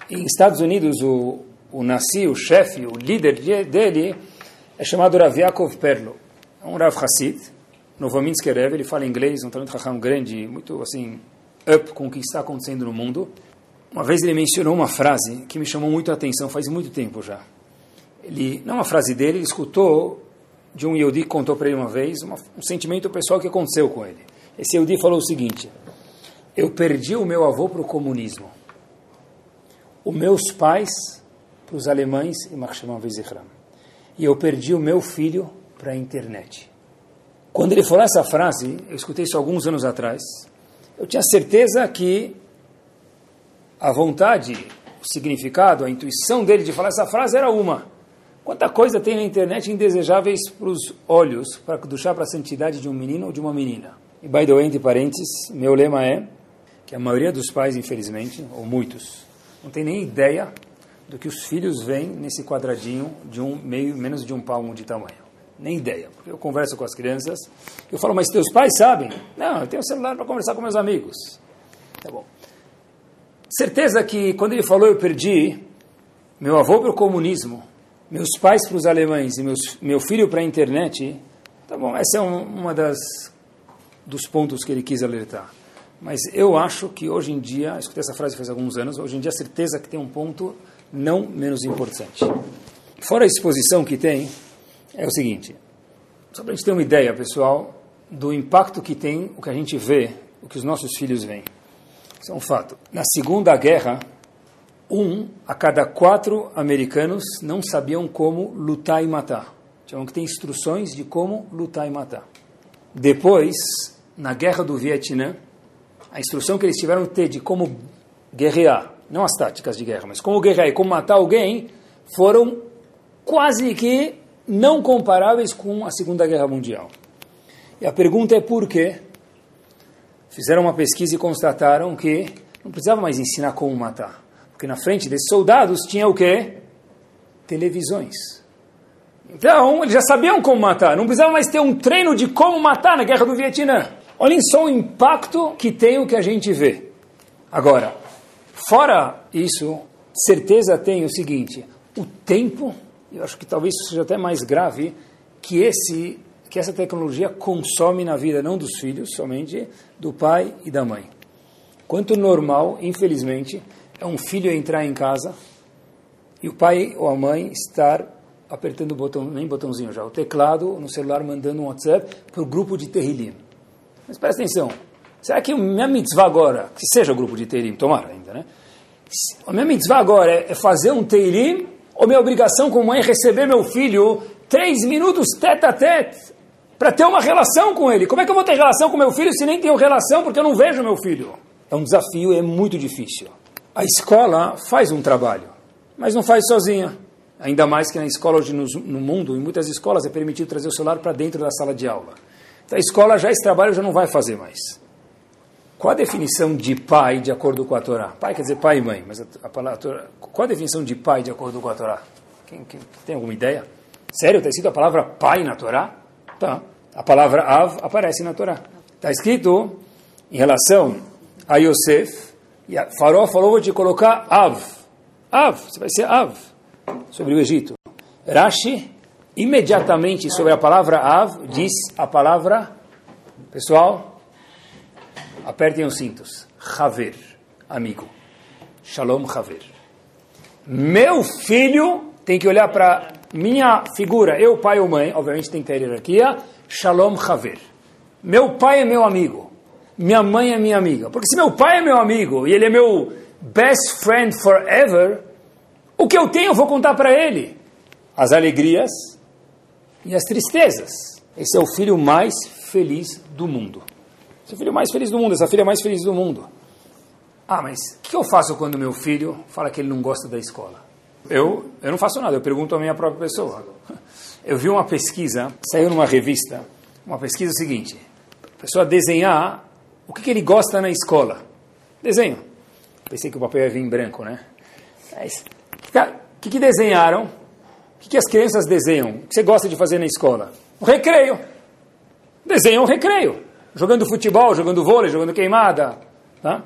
em Estados Unidos, o, o Nassi, o chefe, o líder dele, é chamado Rav Yaakov Perlo. É um Rav Hassid, Novominsk Erev, ele fala inglês, um talento raham grande, muito assim, up com o que está acontecendo no mundo. Uma vez ele mencionou uma frase que me chamou muito a atenção, faz muito tempo já. Ele, não é uma frase dele, ele escutou de um Yehudi que contou para ele uma vez uma, um sentimento pessoal que aconteceu com ele. Esse Yehudi falou o seguinte, eu perdi o meu avô para o comunismo. Os meus pais para os alemães e. E eu perdi o meu filho para a internet. Quando ele falou essa frase, eu escutei isso alguns anos atrás, eu tinha certeza que a vontade, o significado, a intuição dele de falar essa frase era uma. Quanta coisa tem na internet indesejáveis para os olhos, para duchar para a santidade de um menino ou de uma menina. E, by the way, entre parênteses, meu lema é que a maioria dos pais, infelizmente, ou muitos, não tem nem ideia do que os filhos veem nesse quadradinho de um meio menos de um palmo de tamanho. Nem ideia. Porque eu converso com as crianças, eu falo, mas teus pais sabem? Não, eu tenho celular para conversar com meus amigos. Tá bom. Certeza que quando ele falou eu perdi meu avô para o comunismo, meus pais para os alemães e meus, meu filho para a internet, tá bom, essa é um, uma das dos pontos que ele quis alertar. Mas eu acho que hoje em dia, escutei essa frase faz alguns anos, hoje em dia certeza que tem um ponto não menos importante. Fora a exposição que tem, é o seguinte, só para a gente ter uma ideia, pessoal, do impacto que tem o que a gente vê, o que os nossos filhos veem. Isso é um fato. Na Segunda Guerra, um a cada quatro americanos não sabiam como lutar e matar. Tinham que ter instruções de como lutar e matar. Depois, na Guerra do Vietnã, a instrução que eles tiveram que ter de como guerrear, não as táticas de guerra, mas como guerrear e como matar alguém, foram quase que não comparáveis com a Segunda Guerra Mundial. E a pergunta é por quê? Fizeram uma pesquisa e constataram que não precisava mais ensinar como matar. Porque na frente desses soldados tinha o quê? Televisões. Então, eles já sabiam como matar. Não precisava mais ter um treino de como matar na Guerra do Vietnã. Olhem só o impacto que tem o que a gente vê. Agora, fora isso, certeza tem o seguinte: o tempo, eu acho que talvez seja até mais grave, que esse que essa tecnologia consome na vida não dos filhos somente, do pai e da mãe. Quanto normal, infelizmente, é um filho entrar em casa e o pai ou a mãe estar apertando o botão, nem botãozinho já, o teclado no celular mandando um WhatsApp para o grupo de Terrilim. Mas presta atenção. Será que a minha mitzvah agora, que seja o grupo de Teirim, tomara ainda, né? A minha mitzvah agora é, é fazer um Teirim, ou minha obrigação como mãe é receber meu filho três minutos tete a tete, para ter uma relação com ele? Como é que eu vou ter relação com meu filho se nem tenho relação porque eu não vejo meu filho? É um desafio, é muito difícil. A escola faz um trabalho, mas não faz sozinha. Ainda mais que na escola hoje no, no mundo, em muitas escolas é permitido trazer o celular para dentro da sala de aula. Então a escola já esse trabalho já não vai fazer mais. Qual a definição de pai de acordo com a Torá? Pai quer dizer pai e mãe, mas a, a palavra, qual a definição de pai de acordo com a Torá? Quem, quem tem alguma ideia? Sério, está escrito a palavra pai na Torá? Tá. A palavra Av aparece na Torá. Está escrito em relação a Yosef, e a Faró falou, vou te colocar Av. Av, você vai ser Av, sobre o Egito. Rashi, imediatamente sobre a palavra Av, diz a palavra, pessoal, apertem os cintos, Haver, amigo. Shalom Haver. Meu filho tem que olhar para minha figura, eu, pai ou mãe, obviamente tem que ter hierarquia, Shalom Haver. Meu pai é meu amigo, minha mãe é minha amiga. Porque se meu pai é meu amigo e ele é meu best friend forever, o que eu tenho eu vou contar para ele. As alegrias e as tristezas. Esse é o filho mais feliz do mundo. Esse é o filho mais feliz do mundo, essa filha mais feliz do mundo. Ah, mas o que eu faço quando meu filho fala que ele não gosta da escola? Eu, eu não faço nada, eu pergunto à minha própria pessoa. Eu vi uma pesquisa, saiu numa revista, uma pesquisa seguinte: a pessoa desenhar o que, que ele gosta na escola. Desenho. Pensei que o papel ia vir em branco, né? Mas, o que, que desenharam? O que, que as crianças desenham? O que você gosta de fazer na escola? O recreio. Desenham o recreio. Jogando futebol, jogando vôlei, jogando queimada. Tá?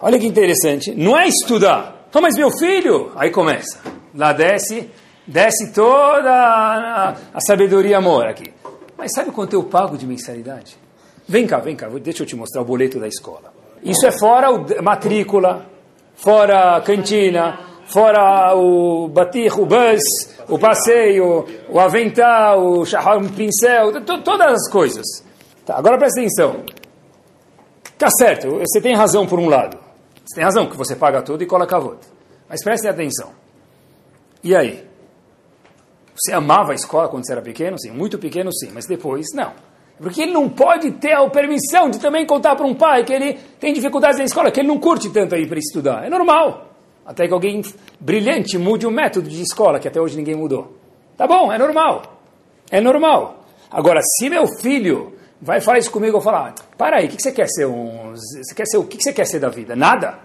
Olha que interessante. Não é estudar. Oh, mas meu filho! Aí começa. Lá desce, desce toda a, a sabedoria amor aqui. Mas sabe quanto eu pago de mensalidade? Vem cá, vem cá, deixa eu te mostrar o boleto da escola. Isso é fora a matrícula, fora a cantina, fora o batir, o bus, o passeio, o avental, o chahar, o pincel, todas as coisas. Tá, agora presta atenção. Tá certo, você tem razão por um lado. Você tem razão que você paga tudo e coloca a volta. Mas preste atenção. E aí? Você amava a escola quando você era pequeno? Sim, muito pequeno sim, mas depois não. Porque ele não pode ter a permissão de também contar para um pai que ele tem dificuldades na escola, que ele não curte tanto aí para estudar. É normal. Até que alguém brilhante mude o método de escola, que até hoje ninguém mudou. Tá bom, é normal. É normal. Agora, se meu filho vai falar isso comigo, eu falar, para aí, o que, você quer ser? Um, você quer ser o que, você quer ser da vida? Nada?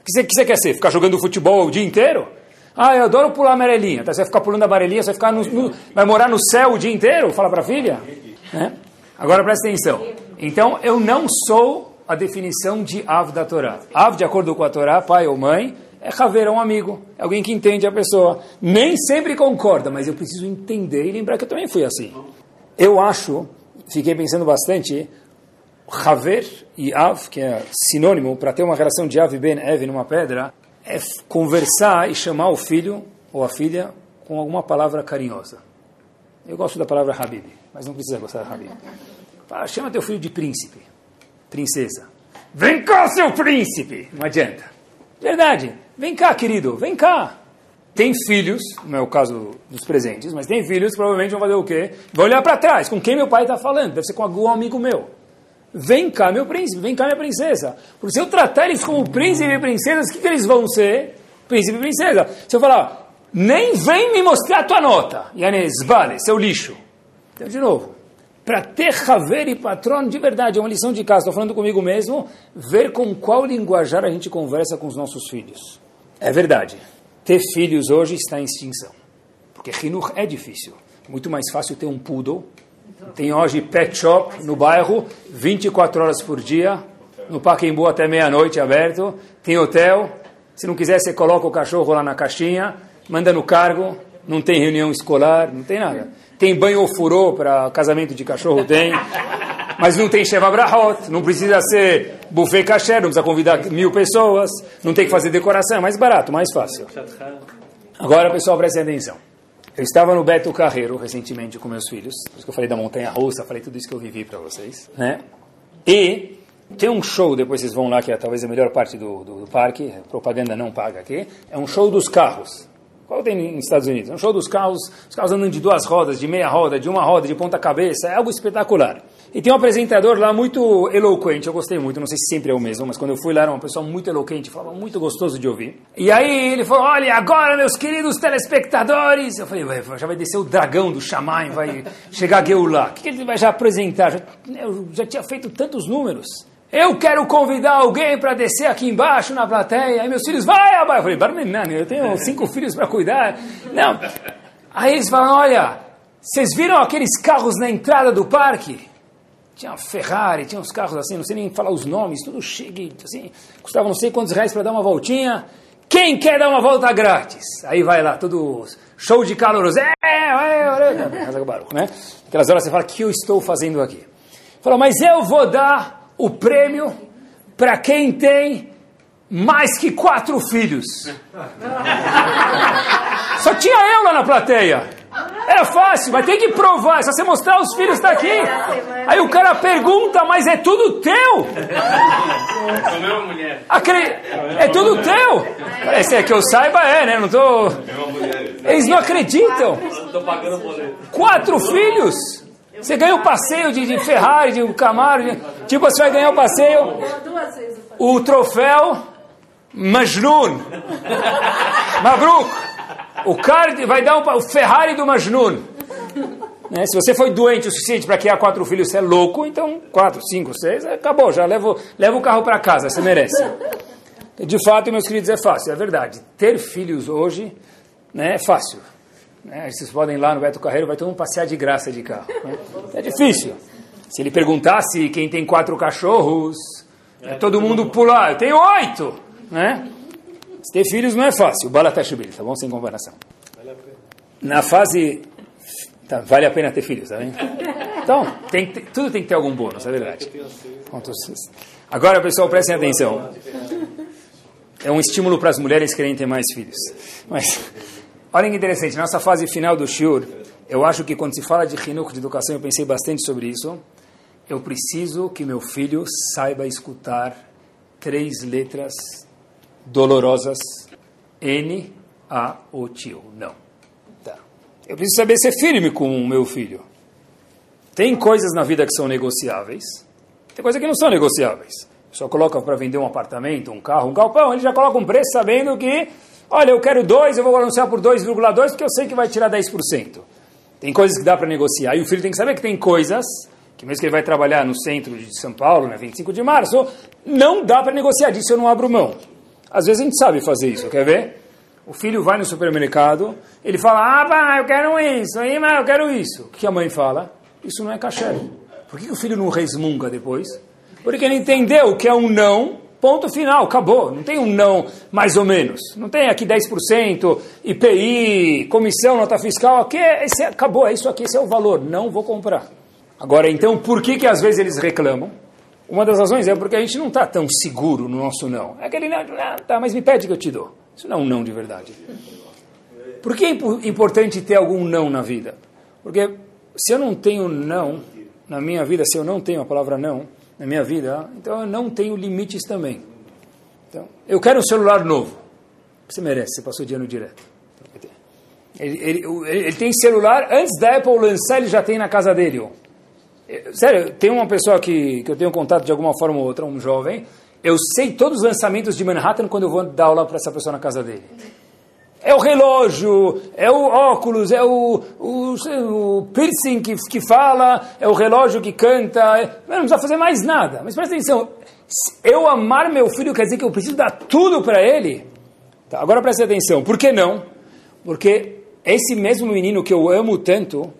O que você, que você quer ser? Ficar jogando futebol o dia inteiro? Ah, eu adoro pular amarelinha. Tá, você vai ficar pulando amarelinha, você vai, ficar no, vai morar no céu o dia inteiro? Fala para a filha? É? Agora presta atenção. Então, eu não sou a definição de Av da Torá. Av, de acordo com a Torá, pai ou mãe, é Haver, é um amigo, é alguém que entende a pessoa. Nem sempre concorda, mas eu preciso entender e lembrar que eu também fui assim. Eu acho, fiquei pensando bastante, Haver e Av, que é sinônimo para ter uma relação de Av e Ben Ev numa pedra, é conversar e chamar o filho ou a filha com alguma palavra carinhosa. Eu gosto da palavra Habib, mas não precisa gostar da Habib. Fala, chama teu filho de príncipe, princesa. Vem cá, seu príncipe! Não adianta. Verdade. Vem cá, querido, vem cá. Tem filhos, não é o caso dos presentes, mas tem filhos que provavelmente vão fazer o quê? Vão olhar para trás, com quem meu pai está falando. Deve ser com algum amigo meu. Vem cá, meu príncipe, vem cá, minha princesa. Porque se eu tratar eles como príncipe e princesas, o que, que eles vão ser? Príncipe e princesa. Se eu falar, nem vem me mostrar a tua nota. Yanes, vale, seu lixo. Então, de novo, para ter haver e patrão de verdade, é uma lição de casa, estou falando comigo mesmo, ver com qual linguajar a gente conversa com os nossos filhos. É verdade, ter filhos hoje está em extinção. Porque Hinur é difícil. Muito mais fácil ter um poodle. Tem hoje pet shop no bairro, 24 horas por dia, no Pacaembu até meia-noite aberto. Tem hotel. Se não quiser, você coloca o cachorro lá na caixinha manda no cargo, não tem reunião escolar, não tem nada. Tem banho ou furô para casamento de cachorro, tem. Mas não tem Sheva Brahot, não precisa ser buffet kasher, não precisa convidar mil pessoas, não tem que fazer decoração, é mais barato, mais fácil. Agora, pessoal, prestem atenção. Eu estava no Beto Carreiro recentemente com meus filhos, por isso que eu falei da montanha russa, falei tudo isso que eu vivi para vocês, né? E tem um show, depois vocês vão lá, que é talvez a melhor parte do, do, do parque, propaganda não paga aqui, é um show dos carros. Qual tem nos Estados Unidos? É um show dos carros, os carros andando de duas rodas, de meia roda, de uma roda, de ponta cabeça, é algo espetacular. E tem um apresentador lá muito eloquente, eu gostei muito, não sei se sempre é o mesmo, mas quando eu fui lá era uma pessoa muito eloquente, falava muito gostoso de ouvir. E aí ele falou, olha, agora meus queridos telespectadores, eu falei, já vai descer o dragão do Shammai, vai chegar a Geulah, o que ele vai já apresentar? Eu já tinha feito tantos números. Eu quero convidar alguém para descer aqui embaixo na plateia. Aí meus filhos, vai, abai. Eu falei, Barmenani, eu tenho cinco filhos para cuidar. Não. Aí eles falam, olha, vocês viram aqueles carros na entrada do parque? Tinha Ferrari, tinha uns carros assim, não sei nem falar os nomes, tudo cheio, assim, custava não sei quantos reais para dar uma voltinha. Quem quer dar uma volta grátis? Aí vai lá, todo show de caloroso. É, é, é, né? Aquelas horas você fala, o que eu estou fazendo aqui? Fala, mas eu vou dar o prêmio para quem tem mais que quatro filhos. Só tinha eu lá na plateia. Era fácil, mas tem que provar. Se você mostrar os filhos está aqui. Aí o cara pergunta, mas é tudo teu? Acre... É tudo teu? Esse é que eu saiba é, né? Não tô. Eles não acreditam. Quatro filhos. Você ganha o passeio de, de, Ferrari, de Camaro. De... Tipo, você vai ganhar o passeio. O troféu Majnun. Mabruk. O cara vai dar um, o Ferrari do Majnun. Né? Se você foi doente o suficiente para criar quatro filhos, você é louco, então quatro, cinco, seis, acabou, já leva, leva o carro para casa, você merece. De fato, meus queridos, é fácil, é verdade. Ter filhos hoje né, é fácil. Né? Vocês podem ir lá no Beto Carreiro, vai todo mundo passear de graça de carro. Né? É difícil. Se ele perguntasse quem tem quatro cachorros, é todo mundo pular, eu tenho oito. Né? Ter filhos não é fácil, balatashubir, tá bom? Sem comparação. Na fase. Tá, vale a pena ter filhos, tá vendo? Então, tem, tudo tem que ter algum bônus, é verdade. Agora, pessoal, prestem atenção. É um estímulo para as mulheres querem ter mais filhos. Mas, olha que interessante, nossa fase final do Shur, eu acho que quando se fala de Hinuk, de educação, eu pensei bastante sobre isso. Eu preciso que meu filho saiba escutar três letras dolorosas, N, A, O, tio. Não. Tá. Eu preciso saber ser firme com o meu filho. Tem coisas na vida que são negociáveis, tem coisas que não são negociáveis. Só coloca para vender um apartamento, um carro, um galpão, ele já coloca um preço sabendo que, olha, eu quero dois, eu vou anunciar por 2,2 porque eu sei que vai tirar 10%. Tem coisas que dá para negociar. E o filho tem que saber que tem coisas que mesmo que ele vai trabalhar no centro de São Paulo, né, 25 de março, não dá para negociar, disso eu não abro mão. Às vezes a gente sabe fazer isso, quer ver? O filho vai no supermercado, ele fala, ah, pá, eu quero isso, aí, mas eu quero isso. O que a mãe fala? Isso não é caché. Por que o filho não resmunga depois? Porque ele entendeu que é um não, ponto final, acabou. Não tem um não mais ou menos. Não tem aqui 10%, IPI, comissão, nota fiscal, aqui é, esse, é, acabou, é isso aqui, esse é o valor, não vou comprar. Agora, então, por que, que às vezes eles reclamam? Uma das razões é porque a gente não está tão seguro no nosso não. É aquele não, ah, tá, mas me pede que eu te dou. Isso não é um não de verdade. Por que é importante ter algum não na vida? Porque se eu não tenho não na minha vida, se eu não tenho a palavra não na minha vida, então eu não tenho limites também. Então, eu quero um celular novo. Você merece, você passou de ano direto. Ele, ele, ele, tem celular, antes da Apple lançar, ele já tem na casa dele. Ó. Sério, tem uma pessoa que, que eu tenho contato de alguma forma ou outra, um jovem, eu sei todos os lançamentos de Manhattan quando eu vou dar aula para essa pessoa na casa dele. É o relógio, é o óculos, é o, o, o piercing que, que fala, é o relógio que canta. É, não precisa fazer mais nada. Mas presta atenção, eu amar meu filho quer dizer que eu preciso dar tudo para ele? Tá, agora presta atenção, por que não? Porque esse mesmo menino que eu amo tanto,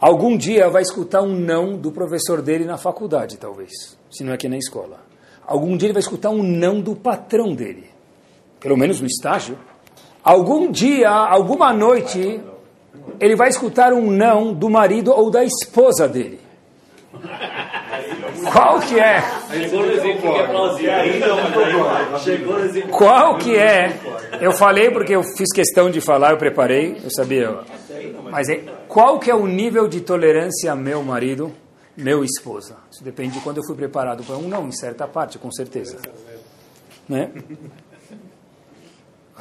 algum dia vai escutar um não do professor dele na faculdade, talvez, se não é aqui na escola. Algum dia ele vai escutar um não do patrão dele, pelo menos no estágio. Algum dia, alguma noite, ele vai escutar um não do marido ou da esposa dele. Qual que é? Qual que é? Eu falei porque eu fiz questão de falar, eu preparei, eu sabia. Mas é, qual que é o nível de tolerância meu marido, meu esposa? Isso depende de quando eu fui preparado para um não, em certa parte, com certeza. Né?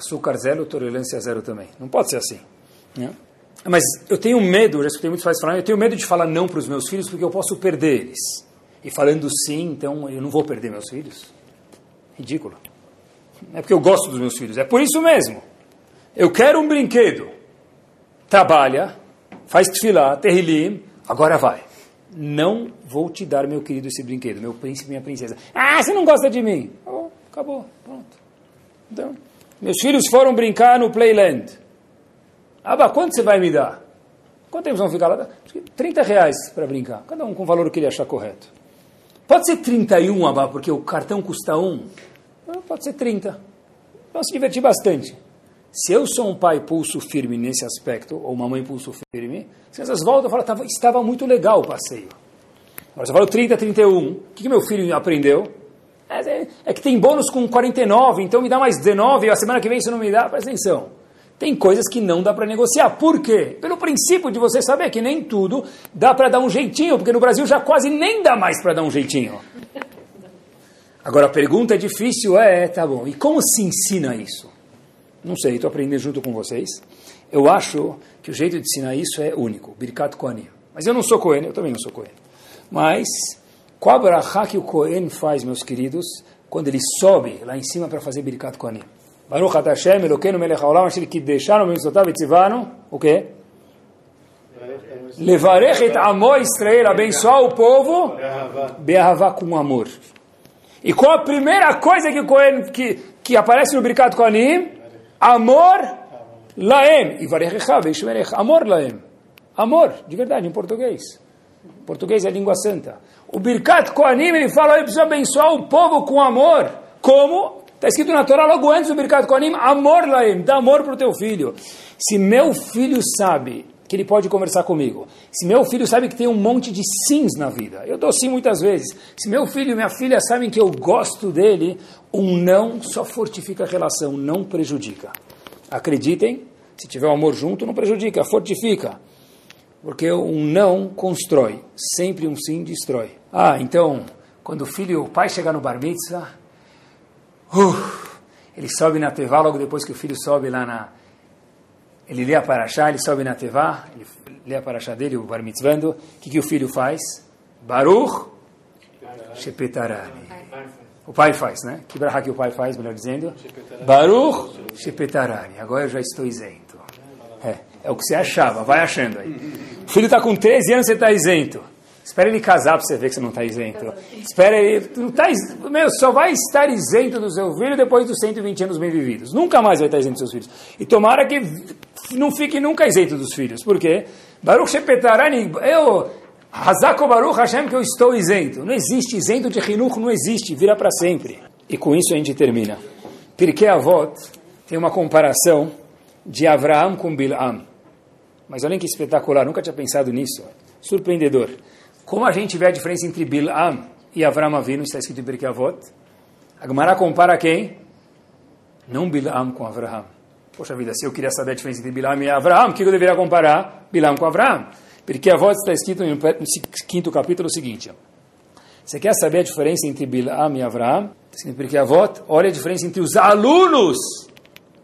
Açúcar zero, tolerância zero também. Não pode ser assim. Né? Mas eu tenho medo, já escutei muitos pais falando, eu tenho medo de falar não para os meus filhos porque eu posso perder eles. E falando sim, então eu não vou perder meus filhos. Ridículo. É porque eu gosto dos meus filhos, é por isso mesmo. Eu quero um brinquedo trabalha, faz tefilá, terrilim, agora vai. não vou te dar, meu querido, esse brinquedo, meu príncipe, minha princesa. Ah, você não gosta de mim? Acabou, pronto. Então, meus filhos foram brincar no Playland. Aba, quanto você vai me dar? Quanto tempo vão ficar lá? 30 reais para brincar. Cada um com o valor que ele achar correto. Pode ser 31, Abba, porque o cartão custa 1. Ah, pode ser 30. Vão se divertir bastante. Se eu sou um pai pulso firme nesse aspecto, ou uma mãe pulso firme, as crianças voltam e falam, estava muito legal o passeio. Agora você falou 30, 31. O que, que meu filho aprendeu? É, é, que tem bônus com 49, então me dá mais 19, e a semana que vem você não me dá, presta atenção. Tem coisas que não dá para negociar. Por quê? Pelo princípio de você saber que nem tudo dá para dar um jeitinho, porque no Brasil já quase nem dá mais para dar um jeitinho. Agora a pergunta é difícil, é, tá bom, e como se ensina isso? Não sei, estou aprendendo junto com vocês. Eu acho que o jeito de ensinar isso é único, Birkat Kohanim. Mas eu não sou Kohen, eu também não sou Kohen. Mas, qual a que o Kohen faz, meus queridos, quando ele sobe lá em cima para fazer Birkat Kohanim? Baruch Hashem, Elokeinu melech haolam, asher kiddeshanu mitzvotav etzivanu, o quê? Levarech et amo Israel, abençoar o povo, be'ahavá com amor. E qual a primeira coisa que, o Cohen, que, que aparece no Birkat Kohanim? Amor laem. E varechecha. Amor laem. Amor, de verdade, em português. Português é língua santa. O Birkat Kohanim, ele fala, eu preciso abençoar o povo com amor. Como? Está escrito na Torá logo antes do Birkat Kohanim, amor laem, dá amor para o teu filho. Se meu filho sabe que ele pode conversar comigo, se meu filho sabe que tem um monte de sims na vida, eu dou sim muitas vezes, se meu filho e minha filha sabem que eu gosto dele, um não só fortifica a relação, não prejudica. Acreditem, se tiver um amor junto, não prejudica, fortifica. Porque um não constrói, sempre um sim destrói. Ah, então, quando o filho, o pai chegar no bar mitzvah, Uh, ele sobe na Tevá, logo depois que o filho sobe lá na... Ele lê a Paraxá, ele sobe na Tevá, ele lê a Paraxá dele, o Bar Mitzvando. O que, que o filho faz? Baruch Shepetarani. O pai faz, né? Que brahá que o pai faz, melhor dizendo? Baruch Shepetarani. Agora eu já estou isento. É, é o que você achava, vai achando aí. Filho está com 13 anos, você está isento. Espera ele casar para você ver que você não está isento. Espera ele. Não tá, meu, só vai estar isento do seu filho depois dos 120 anos bem vividos. Nunca mais vai estar isento dos seus filhos. E tomara que não fique nunca isento dos filhos. Por quê? Baruch Shepetarani, eu. Hazako Baruch Hashem que eu estou isento. Não existe isento de Hinuch, não existe, vira para sempre. E com isso a gente termina. Pirkei Avot tem uma comparação de Avraham com Bilam. Mas olha que espetacular, nunca tinha pensado nisso. Surpreendedor. Como a gente vê a diferença entre Bilam e Avram Avinu, está escrito em Pirkei Avot, a Gemara compara quem? Não Bilam com Avraham. Poxa vida, se eu queria saber a diferença entre Bilam e Avraham, o que eu deveria comparar? Bilam com Avraham. Pirkei Avot está escrito no quinto capítulo o seguinte. Você quer saber a diferença entre Bilam e Avraham? Em Pirkei Avot, olha a diferença entre os alunos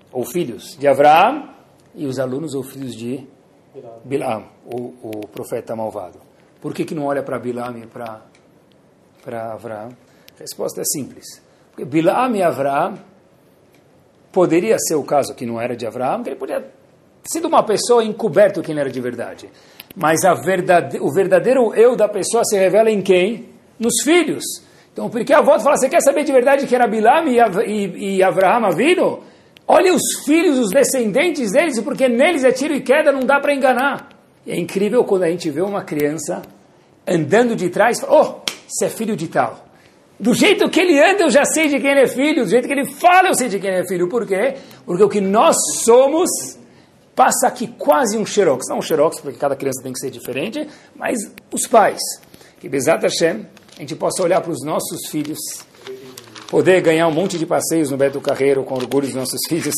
ou filhos de Avraham e os alunos ou filhos de Bilam, o, o profeta malvado. Por que, que não olha para Bilam e para Avram? A resposta é simples. Porque Bilam e Avram poderia ser o caso que não era de Avram, que ele podia ter sido uma pessoa encoberto quem era de verdade. Mas verdade, o verdadeiro eu da pessoa se revela em quem? Nos filhos. Então, porque a avó fala, você quer saber de verdade que era Bilam e, e, e Avraham Avino? Olha os filhos, os descendentes deles, porque neles é tiro e queda, não dá para enganar. E é incrível quando a gente vê uma criança andando de trás, oh, você é filho de tal. Do jeito que ele anda, eu já sei de quem ele é filho. Do jeito que ele fala, eu sei de quem ele é filho. Por quê? Porque o que nós somos passa aqui quase um xerox. Não um xerox, porque cada criança tem que ser diferente, mas os pais. Que Bezat Hashem, a gente possa olhar para os nossos filhos, poder ganhar um monte de passeios no Beto Carreiro com orgulho dos nossos filhos,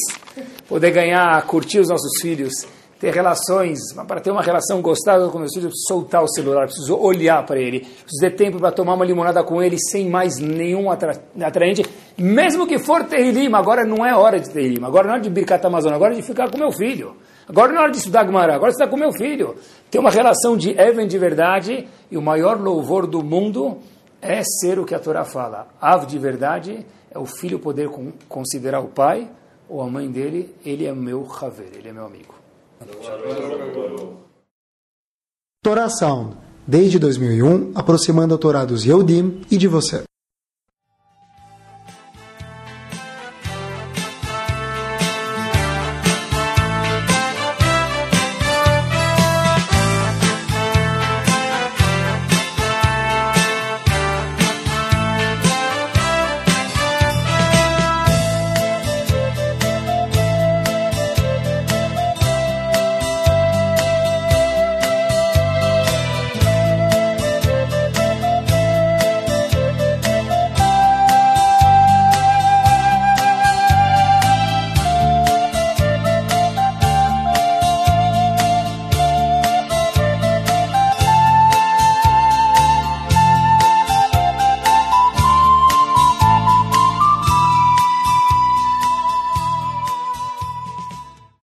poder ganhar, curtir os nossos filhos, ter relações, para ter uma relação gostosa com meus filhos, eu preciso soltar o celular, preciso olhar para ele, preciso ter tempo para tomar uma limonada com ele sem mais nenhum atra atraente, mesmo que for Terrilim, agora não é hora de Terrilim, agora não é hora de Birkat Amazônia, agora é de ficar com meu filho, agora não é hora de estudar Gemara, agora está com meu filho. Ter uma relação de Even de verdade e o maior louvor do mundo é ser o que a Torá fala. Ave de verdade é o filho poder considerar o pai ou a mãe dele, ele é meu haver, ele é meu amigo. Torah Sound, desde 2001, aproximando a Torá dos Yehudim e de você.